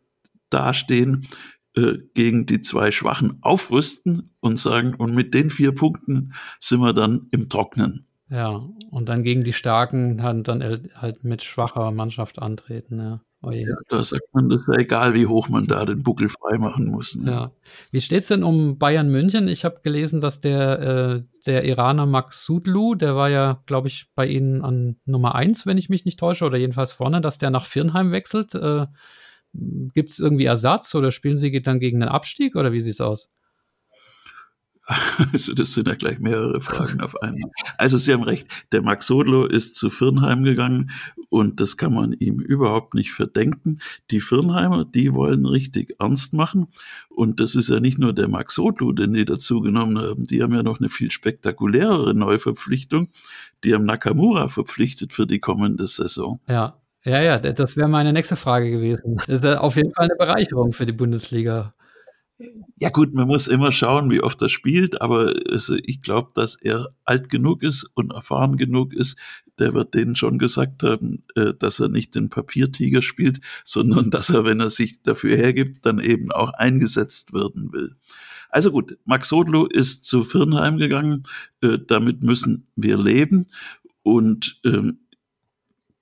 dastehen, äh, gegen die zwei Schwachen aufrüsten und sagen, und mit den vier Punkten sind wir dann im Trocknen. Ja, und dann gegen die Starken dann, dann halt mit schwacher Mannschaft antreten, ja. Oh ja, da sagt man, das ist ja egal, wie hoch man da den Buckel freimachen muss. Ne? Ja. Wie steht es denn um Bayern München? Ich habe gelesen, dass der, äh, der Iraner Max Sudlu, der war ja, glaube ich, bei Ihnen an Nummer eins, wenn ich mich nicht täusche, oder jedenfalls vorne, dass der nach Firnheim wechselt. Äh, Gibt es irgendwie Ersatz oder spielen Sie dann gegen den Abstieg oder wie sieht es aus? Also das sind ja gleich mehrere Fragen auf einmal. Also Sie haben recht, der Max Sodlo ist zu Firnheim gegangen und das kann man ihm überhaupt nicht verdenken. Die Firnheimer, die wollen richtig ernst machen und das ist ja nicht nur der Max Sodlo, den die dazu genommen haben, die haben ja noch eine viel spektakulärere Neuverpflichtung. Die haben Nakamura verpflichtet für die kommende Saison. Ja, ja, ja, das wäre meine nächste Frage gewesen. Das ist auf jeden Fall eine Bereicherung für die Bundesliga. Ja gut, man muss immer schauen, wie oft er spielt, aber ich glaube, dass er alt genug ist und erfahren genug ist, der wird denen schon gesagt haben, äh, dass er nicht den Papiertiger spielt, sondern dass er, wenn er sich dafür hergibt, dann eben auch eingesetzt werden will. Also gut, Max Sodlo ist zu Firnheim gegangen, äh, damit müssen wir leben und ähm,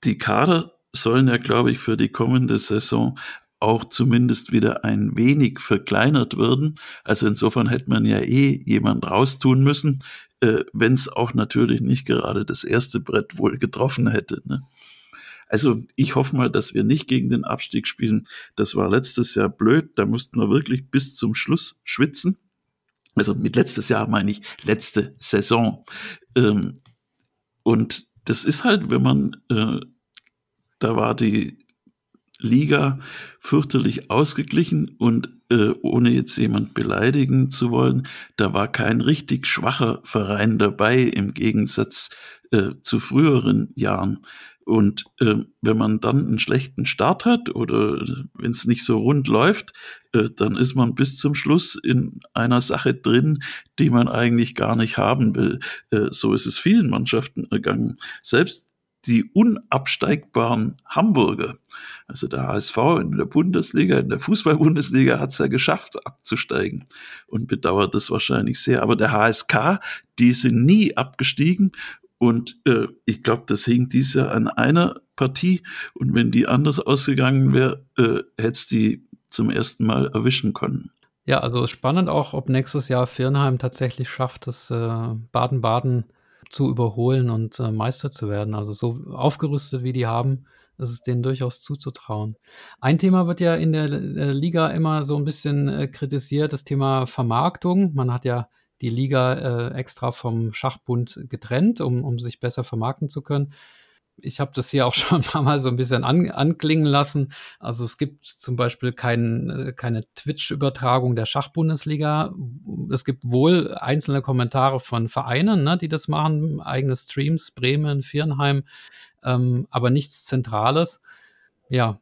die Kader sollen ja, glaube ich, für die kommende Saison auch zumindest wieder ein wenig verkleinert werden. Also insofern hätte man ja eh jemand raustun müssen, äh, wenn es auch natürlich nicht gerade das erste Brett wohl getroffen hätte. Ne? Also ich hoffe mal, dass wir nicht gegen den Abstieg spielen. Das war letztes Jahr blöd. Da mussten wir wirklich bis zum Schluss schwitzen. Also mit letztes Jahr meine ich letzte Saison. Ähm, und das ist halt, wenn man äh, da war die Liga fürchterlich ausgeglichen und äh, ohne jetzt jemand beleidigen zu wollen, da war kein richtig schwacher Verein dabei im Gegensatz äh, zu früheren Jahren. Und äh, wenn man dann einen schlechten Start hat oder wenn es nicht so rund läuft, äh, dann ist man bis zum Schluss in einer Sache drin, die man eigentlich gar nicht haben will. Äh, so ist es vielen Mannschaften ergangen. Selbst die unabsteigbaren Hamburger. Also der HSV in der Bundesliga, in der Fußball-Bundesliga hat es ja geschafft, abzusteigen und bedauert das wahrscheinlich sehr. Aber der HSK, die sind nie abgestiegen und äh, ich glaube, das hing dies Jahr an einer Partie und wenn die anders ausgegangen wäre, äh, hätte es die zum ersten Mal erwischen können. Ja, also spannend auch, ob nächstes Jahr Firnheim tatsächlich schafft, das äh, Baden-Baden zu überholen und äh, Meister zu werden. Also so aufgerüstet, wie die haben, ist es denen durchaus zuzutrauen. Ein Thema wird ja in der äh, Liga immer so ein bisschen äh, kritisiert, das Thema Vermarktung. Man hat ja die Liga äh, extra vom Schachbund getrennt, um, um sich besser vermarkten zu können ich habe das hier auch schon ein paar Mal so ein bisschen an, anklingen lassen. Also es gibt zum Beispiel kein, äh, keine Twitch-Übertragung der Schachbundesliga. Es gibt wohl einzelne Kommentare von Vereinen, ne, die das machen, eigene Streams, Bremen, Viernheim, ähm, aber nichts Zentrales. Ja,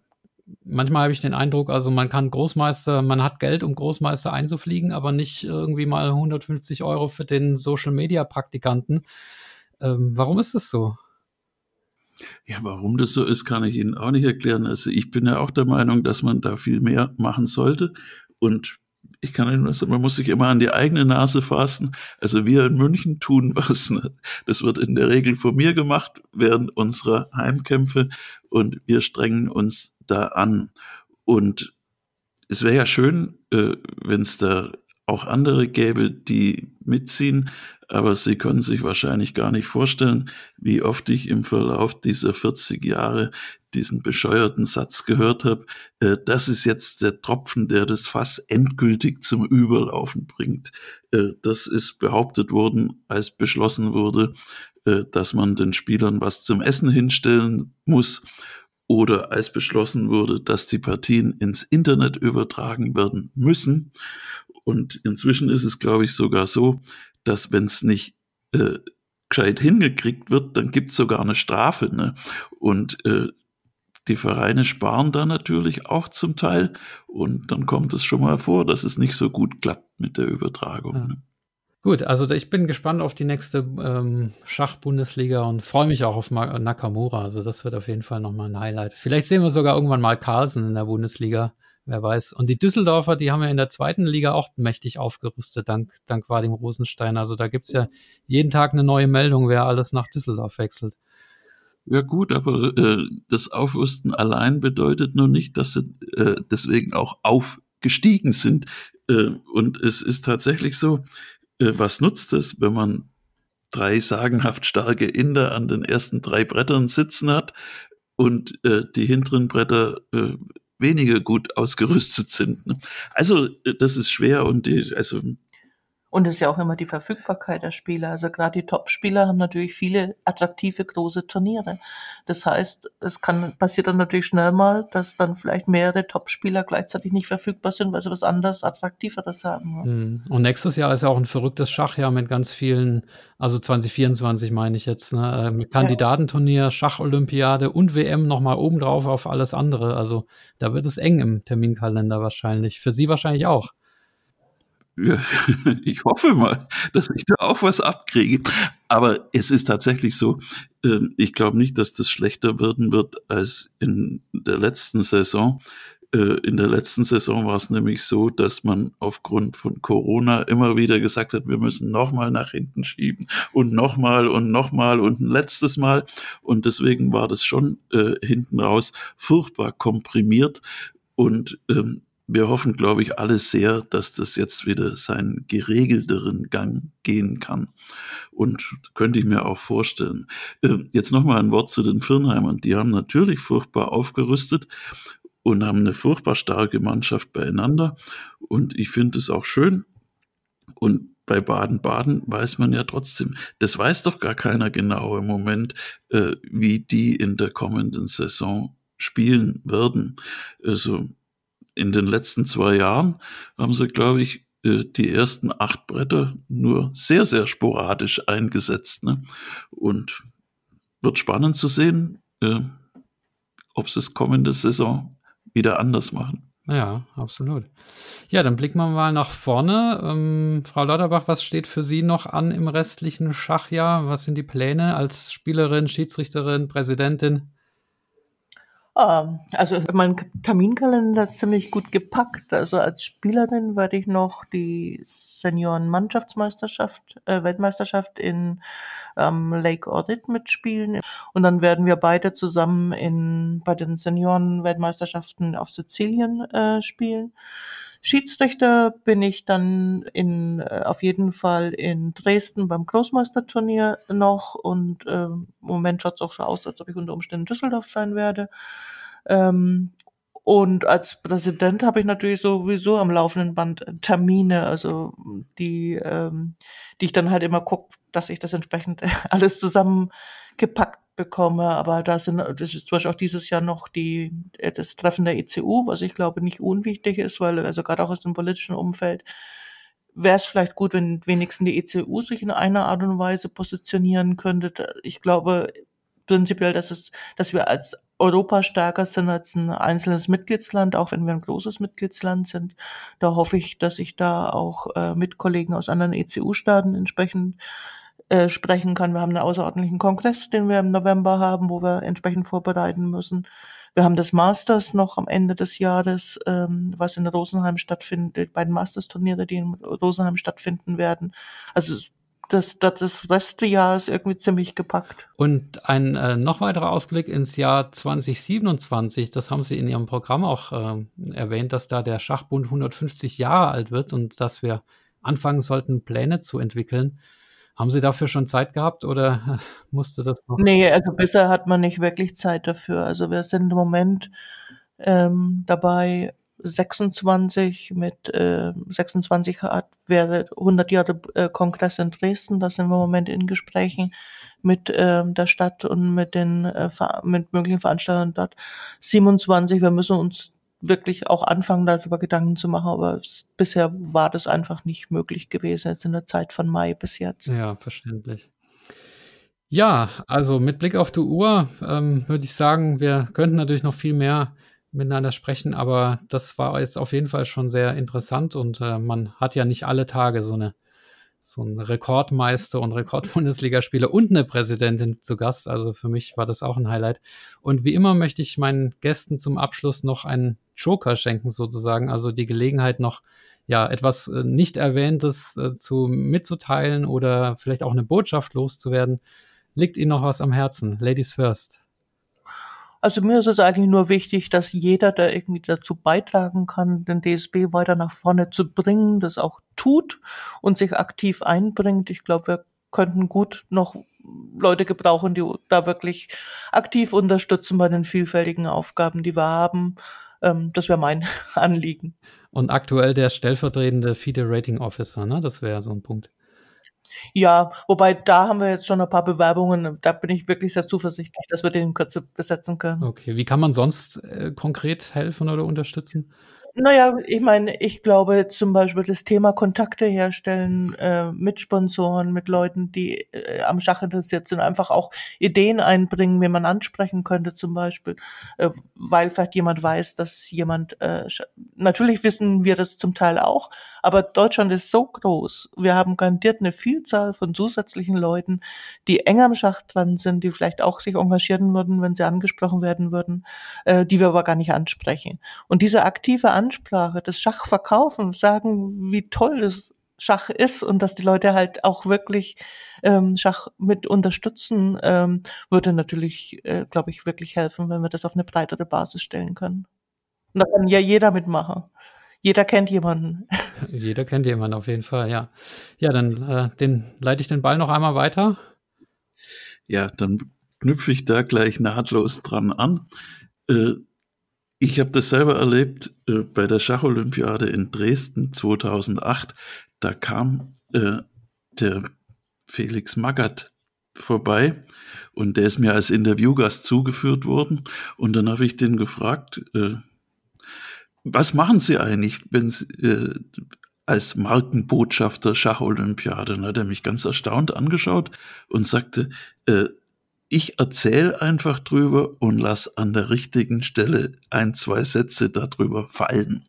manchmal habe ich den Eindruck, also man kann Großmeister, man hat Geld, um Großmeister einzufliegen, aber nicht irgendwie mal 150 Euro für den Social-Media-Praktikanten. Ähm, warum ist das so? Ja, warum das so ist, kann ich Ihnen auch nicht erklären. Also ich bin ja auch der Meinung, dass man da viel mehr machen sollte. Und ich kann Ihnen nur sagen, man muss sich immer an die eigene Nase fassen. Also wir in München tun was. Ne? Das wird in der Regel von mir gemacht während unserer Heimkämpfe und wir strengen uns da an. Und es wäre ja schön, äh, wenn es da auch andere gäbe, die mitziehen, aber Sie können sich wahrscheinlich gar nicht vorstellen, wie oft ich im Verlauf dieser 40 Jahre diesen bescheuerten Satz gehört habe, äh, das ist jetzt der Tropfen, der das Fass endgültig zum Überlaufen bringt. Äh, das ist behauptet worden, als beschlossen wurde, äh, dass man den Spielern was zum Essen hinstellen muss oder als beschlossen wurde, dass die Partien ins Internet übertragen werden müssen. Und inzwischen ist es, glaube ich, sogar so, dass wenn es nicht äh, gescheit hingekriegt wird, dann gibt es sogar eine Strafe. Ne? Und äh, die Vereine sparen da natürlich auch zum Teil und dann kommt es schon mal vor, dass es nicht so gut klappt mit der Übertragung. Ja. Ne? Gut, also ich bin gespannt auf die nächste ähm, Schach-Bundesliga und freue mich auch auf Nakamura. Also das wird auf jeden Fall nochmal ein Highlight. Vielleicht sehen wir sogar irgendwann mal Carlsen in der Bundesliga. Wer weiß. Und die Düsseldorfer, die haben ja in der zweiten Liga auch mächtig aufgerüstet, dank, dank Vadim Rosenstein. Also da gibt es ja jeden Tag eine neue Meldung, wer alles nach Düsseldorf wechselt. Ja gut, aber äh, das Aufrüsten allein bedeutet nur nicht, dass sie äh, deswegen auch aufgestiegen sind. Äh, und es ist tatsächlich so, äh, was nutzt es, wenn man drei sagenhaft starke Inder an den ersten drei Brettern sitzen hat und äh, die hinteren Bretter äh, weniger gut ausgerüstet sind. Ne? Also äh, das ist schwer und die, also und es ist ja auch immer die Verfügbarkeit der Spieler. Also gerade die Top-Spieler haben natürlich viele attraktive große Turniere. Das heißt, es kann passiert dann natürlich schnell mal, dass dann vielleicht mehrere Top-Spieler gleichzeitig nicht verfügbar sind, weil sie was anderes, attraktiveres haben. Hm. Und nächstes Jahr ist ja auch ein verrücktes Schachjahr mit ganz vielen, also 2024 meine ich jetzt, ne, mit Kandidatenturnier, Schacholympiade und WM nochmal obendrauf auf alles andere. Also da wird es eng im Terminkalender wahrscheinlich. Für Sie wahrscheinlich auch. Ich hoffe mal, dass ich da auch was abkriege. Aber es ist tatsächlich so, ähm, ich glaube nicht, dass das schlechter werden wird als in der letzten Saison. Äh, in der letzten Saison war es nämlich so, dass man aufgrund von Corona immer wieder gesagt hat, wir müssen nochmal nach hinten schieben und nochmal und nochmal und ein letztes Mal. Und deswegen war das schon äh, hinten raus furchtbar komprimiert. Und ähm, wir hoffen, glaube ich, alle sehr, dass das jetzt wieder seinen geregelteren Gang gehen kann. Und könnte ich mir auch vorstellen. Ähm, jetzt nochmal ein Wort zu den Firnheimern. Die haben natürlich furchtbar aufgerüstet und haben eine furchtbar starke Mannschaft beieinander. Und ich finde es auch schön. Und bei Baden-Baden weiß man ja trotzdem, das weiß doch gar keiner genau im Moment, äh, wie die in der kommenden Saison spielen werden. Also in den letzten zwei Jahren haben sie, glaube ich, äh, die ersten acht Bretter nur sehr, sehr sporadisch eingesetzt. Ne? Und wird spannend zu sehen, äh, ob sie es kommende Saison wieder anders machen. Ja, absolut. Ja, dann blicken wir mal nach vorne. Ähm, Frau Lauterbach, was steht für Sie noch an im restlichen Schachjahr? Was sind die Pläne als Spielerin, Schiedsrichterin, Präsidentin? Ähm, also mein Terminkalender ist ziemlich gut gepackt. Also als Spielerin werde ich noch die Senioren-Mannschaftsmeisterschaft, äh, Weltmeisterschaft in ähm, Lake Audit mitspielen. Und dann werden wir beide zusammen in, bei den Senioren-Weltmeisterschaften auf Sizilien äh, spielen. Schiedsrichter bin ich dann in, äh, auf jeden Fall in Dresden beim Großmeisterturnier noch und äh, im Moment schaut es auch so aus, als ob ich unter Umständen in Düsseldorf sein werde. Ähm, und als Präsident habe ich natürlich sowieso am laufenden Band Termine, also die, ähm, die ich dann halt immer gucke, dass ich das entsprechend alles zusammengepackt bekomme. Aber da sind, das ist zum Beispiel auch dieses Jahr noch die, äh, das Treffen der ECU, was ich glaube nicht unwichtig ist, weil also gerade auch aus dem politischen Umfeld wäre es vielleicht gut, wenn wenigstens die ECU sich in einer Art und Weise positionieren könnte. Ich glaube prinzipiell, dass es, dass wir als Europa stärker sind als ein einzelnes Mitgliedsland, auch wenn wir ein großes Mitgliedsland sind. Da hoffe ich, dass ich da auch äh, mit Kollegen aus anderen ECU-Staaten entsprechend äh, sprechen kann. Wir haben einen außerordentlichen Kongress, den wir im November haben, wo wir entsprechend vorbereiten müssen. Wir haben das Masters noch am Ende des Jahres, ähm, was in Rosenheim stattfindet, die beiden Masters-Turniere, die in Rosenheim stattfinden werden. Also das, das, das Restjahr ist irgendwie ziemlich gepackt. Und ein äh, noch weiterer Ausblick ins Jahr 2027, das haben Sie in Ihrem Programm auch äh, erwähnt, dass da der Schachbund 150 Jahre alt wird und dass wir anfangen sollten, Pläne zu entwickeln. Haben Sie dafür schon Zeit gehabt oder musste das noch? Nee, also bisher hat man nicht wirklich Zeit dafür. Also wir sind im Moment ähm, dabei, 26 mit äh, 26 hat, wäre 100 Jahre äh, Kongress in Dresden. Da sind wir im Moment in Gesprächen mit äh, der Stadt und mit den äh, mit möglichen Veranstaltern dort. 27, wir müssen uns wirklich auch anfangen, darüber Gedanken zu machen, aber bisher war das einfach nicht möglich gewesen, jetzt in der Zeit von Mai bis jetzt. Ja, verständlich. Ja, also mit Blick auf die Uhr ähm, würde ich sagen, wir könnten natürlich noch viel mehr miteinander sprechen, aber das war jetzt auf jeden Fall schon sehr interessant und äh, man hat ja nicht alle Tage so eine so ein Rekordmeister und Rekordbundesligaspieler und eine Präsidentin zu Gast. Also für mich war das auch ein Highlight. Und wie immer möchte ich meinen Gästen zum Abschluss noch einen Joker schenken sozusagen, also die Gelegenheit noch ja etwas äh, nicht erwähntes äh, zu mitzuteilen oder vielleicht auch eine Botschaft loszuwerden. Liegt Ihnen noch was am Herzen? Ladies first. Also mir ist es eigentlich nur wichtig, dass jeder, der irgendwie dazu beitragen kann, den DSB weiter nach vorne zu bringen, das auch tut und sich aktiv einbringt. Ich glaube, wir könnten gut noch Leute gebrauchen, die da wirklich aktiv unterstützen bei den vielfältigen Aufgaben, die wir haben. Ähm, das wäre mein Anliegen. Und aktuell der stellvertretende FIDE Rating Officer, ne? Das wäre so ein Punkt. Ja, wobei da haben wir jetzt schon ein paar Bewerbungen. Da bin ich wirklich sehr zuversichtlich, dass wir den in Kürze besetzen können. Okay, wie kann man sonst äh, konkret helfen oder unterstützen? Naja, ich meine, ich glaube zum Beispiel das Thema Kontakte herstellen äh, mit Sponsoren, mit Leuten, die äh, am Schach interessiert sind, einfach auch Ideen einbringen, wie man ansprechen könnte zum Beispiel, äh, weil vielleicht jemand weiß, dass jemand, äh, natürlich wissen wir das zum Teil auch, aber Deutschland ist so groß. Wir haben garantiert eine Vielzahl von zusätzlichen Leuten, die eng am Schach dran sind, die vielleicht auch sich engagieren würden, wenn sie angesprochen werden würden, äh, die wir aber gar nicht ansprechen. Und diese aktive Ansprache, das Schachverkaufen, sagen, wie toll das Schach ist und dass die Leute halt auch wirklich ähm, Schach mit unterstützen, ähm, würde natürlich, äh, glaube ich, wirklich helfen, wenn wir das auf eine breitere Basis stellen können. Und da kann ja jeder mitmachen. Jeder kennt jemanden. Jeder kennt jemanden auf jeden Fall, ja. Ja, dann äh, den, leite ich den Ball noch einmal weiter. Ja, dann knüpfe ich da gleich nahtlos dran an. Äh, ich habe das selber erlebt äh, bei der Schacholympiade in Dresden 2008. Da kam äh, der Felix Magath vorbei und der ist mir als Interviewgast zugeführt worden. Und dann habe ich den gefragt, äh, was machen Sie eigentlich, wenn Sie äh, als Markenbotschafter Schacholympiade? Dann hat er mich ganz erstaunt angeschaut und sagte, äh, ich erzähle einfach drüber und lass an der richtigen Stelle ein, zwei Sätze darüber fallen.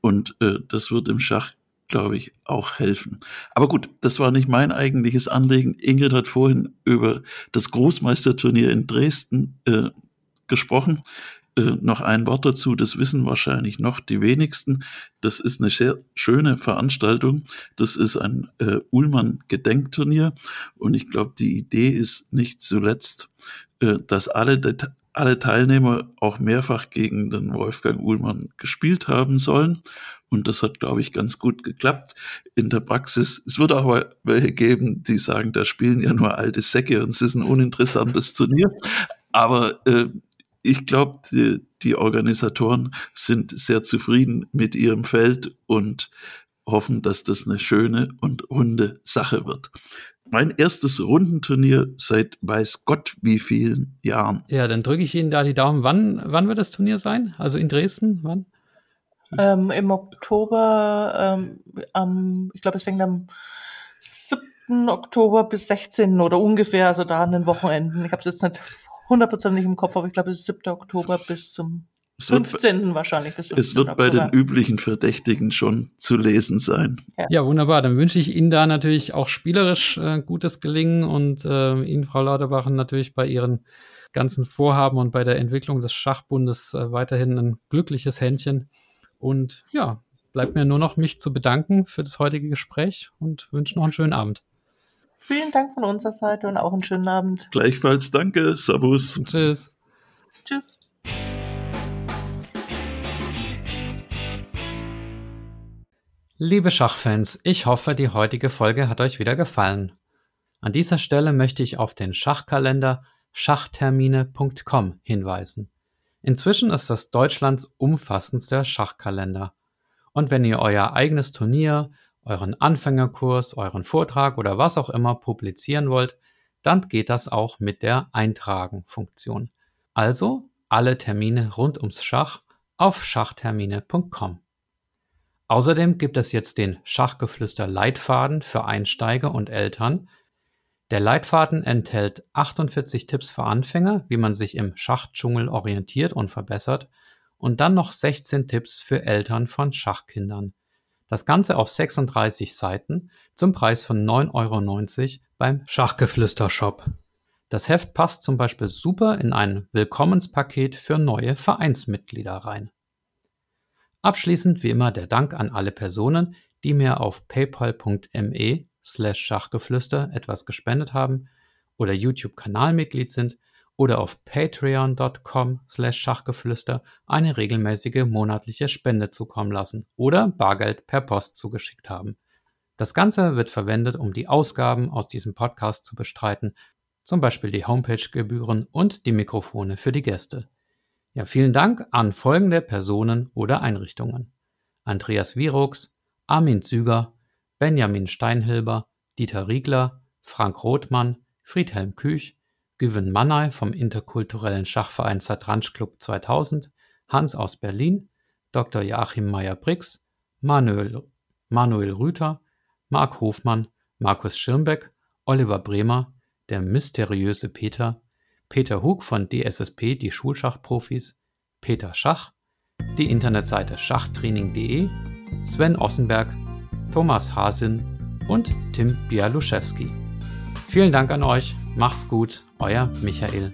Und äh, das wird im Schach, glaube ich, auch helfen. Aber gut, das war nicht mein eigentliches Anliegen. Ingrid hat vorhin über das Großmeisterturnier in Dresden äh, gesprochen. Äh, noch ein Wort dazu, das wissen wahrscheinlich noch die wenigsten. Das ist eine sehr schöne Veranstaltung. Das ist ein äh, Ullmann-Gedenkturnier und ich glaube, die Idee ist nicht zuletzt, äh, dass alle, alle Teilnehmer auch mehrfach gegen den Wolfgang Ullmann gespielt haben sollen. Und das hat, glaube ich, ganz gut geklappt. In der Praxis, es wird auch welche geben, die sagen, da spielen ja nur alte Säcke und es ist ein uninteressantes Turnier. Aber äh, ich glaube, die, die Organisatoren sind sehr zufrieden mit ihrem Feld und hoffen, dass das eine schöne und runde Sache wird. Mein erstes Rundenturnier seit weiß Gott wie vielen Jahren. Ja, dann drücke ich Ihnen da die Daumen. Wann, wann wird das Turnier sein? Also in Dresden? Wann? Ähm, Im Oktober, ähm, am, ich glaube, es fängt am 7. Oktober bis 16. oder ungefähr, also da an den Wochenenden. Ich habe es jetzt nicht hundertprozentig im Kopf, aber ich glaube, es ist 7. Oktober bis zum Es wird, 15. wahrscheinlich bis es wird bei den üblichen Verdächtigen schon zu lesen sein. Ja. ja, wunderbar. Dann wünsche ich Ihnen da natürlich auch spielerisch äh, gutes Gelingen und äh, Ihnen, Frau Lauterbachen, natürlich bei Ihren ganzen Vorhaben und bei der Entwicklung des Schachbundes äh, weiterhin ein glückliches Händchen. Und ja, bleibt mir nur noch mich zu bedanken für das heutige Gespräch und wünsche noch einen schönen Abend. Vielen Dank von unserer Seite und auch einen schönen Abend. Gleichfalls danke. Servus. Tschüss. Tschüss. Liebe Schachfans, ich hoffe, die heutige Folge hat euch wieder gefallen. An dieser Stelle möchte ich auf den Schachkalender schachtermine.com hinweisen. Inzwischen ist das Deutschlands umfassendster Schachkalender. Und wenn ihr euer eigenes Turnier, euren Anfängerkurs, euren Vortrag oder was auch immer publizieren wollt, dann geht das auch mit der Eintragen-Funktion. Also alle Termine rund ums Schach auf schachtermine.com. Außerdem gibt es jetzt den Schachgeflüster Leitfaden für Einsteiger und Eltern, der Leitfaden enthält 48 Tipps für Anfänger, wie man sich im Schachdschungel orientiert und verbessert, und dann noch 16 Tipps für Eltern von Schachkindern. Das Ganze auf 36 Seiten zum Preis von 9,90 Euro beim Schachgeflüster-Shop. Das Heft passt zum Beispiel super in ein Willkommenspaket für neue Vereinsmitglieder rein. Abschließend wie immer der Dank an alle Personen, die mir auf paypal.me slash Schachgeflüster etwas gespendet haben oder YouTube-Kanalmitglied sind oder auf patreon.com slash Schachgeflüster eine regelmäßige monatliche Spende zukommen lassen oder Bargeld per Post zugeschickt haben. Das Ganze wird verwendet, um die Ausgaben aus diesem Podcast zu bestreiten, zum Beispiel die Homepage-Gebühren und die Mikrofone für die Gäste. Ja, vielen Dank an folgende Personen oder Einrichtungen. Andreas Virux, Armin Züger, Benjamin Steinhilber, Dieter Riegler, Frank Rothmann, Friedhelm Küch, Güven Mannay vom interkulturellen Schachverein Satranj Club 2000, Hans aus Berlin, Dr. Joachim Meyer-Brix, Manuel, Manuel Rüther, Marc Hofmann, Markus Schirmbeck, Oliver Bremer, der mysteriöse Peter, Peter Hug von DSSP, die Schulschachprofis, Peter Schach, die Internetseite schachtraining.de, Sven Ossenberg, Thomas Hasin und Tim Bialuszewski. Vielen Dank an euch, macht's gut, euer Michael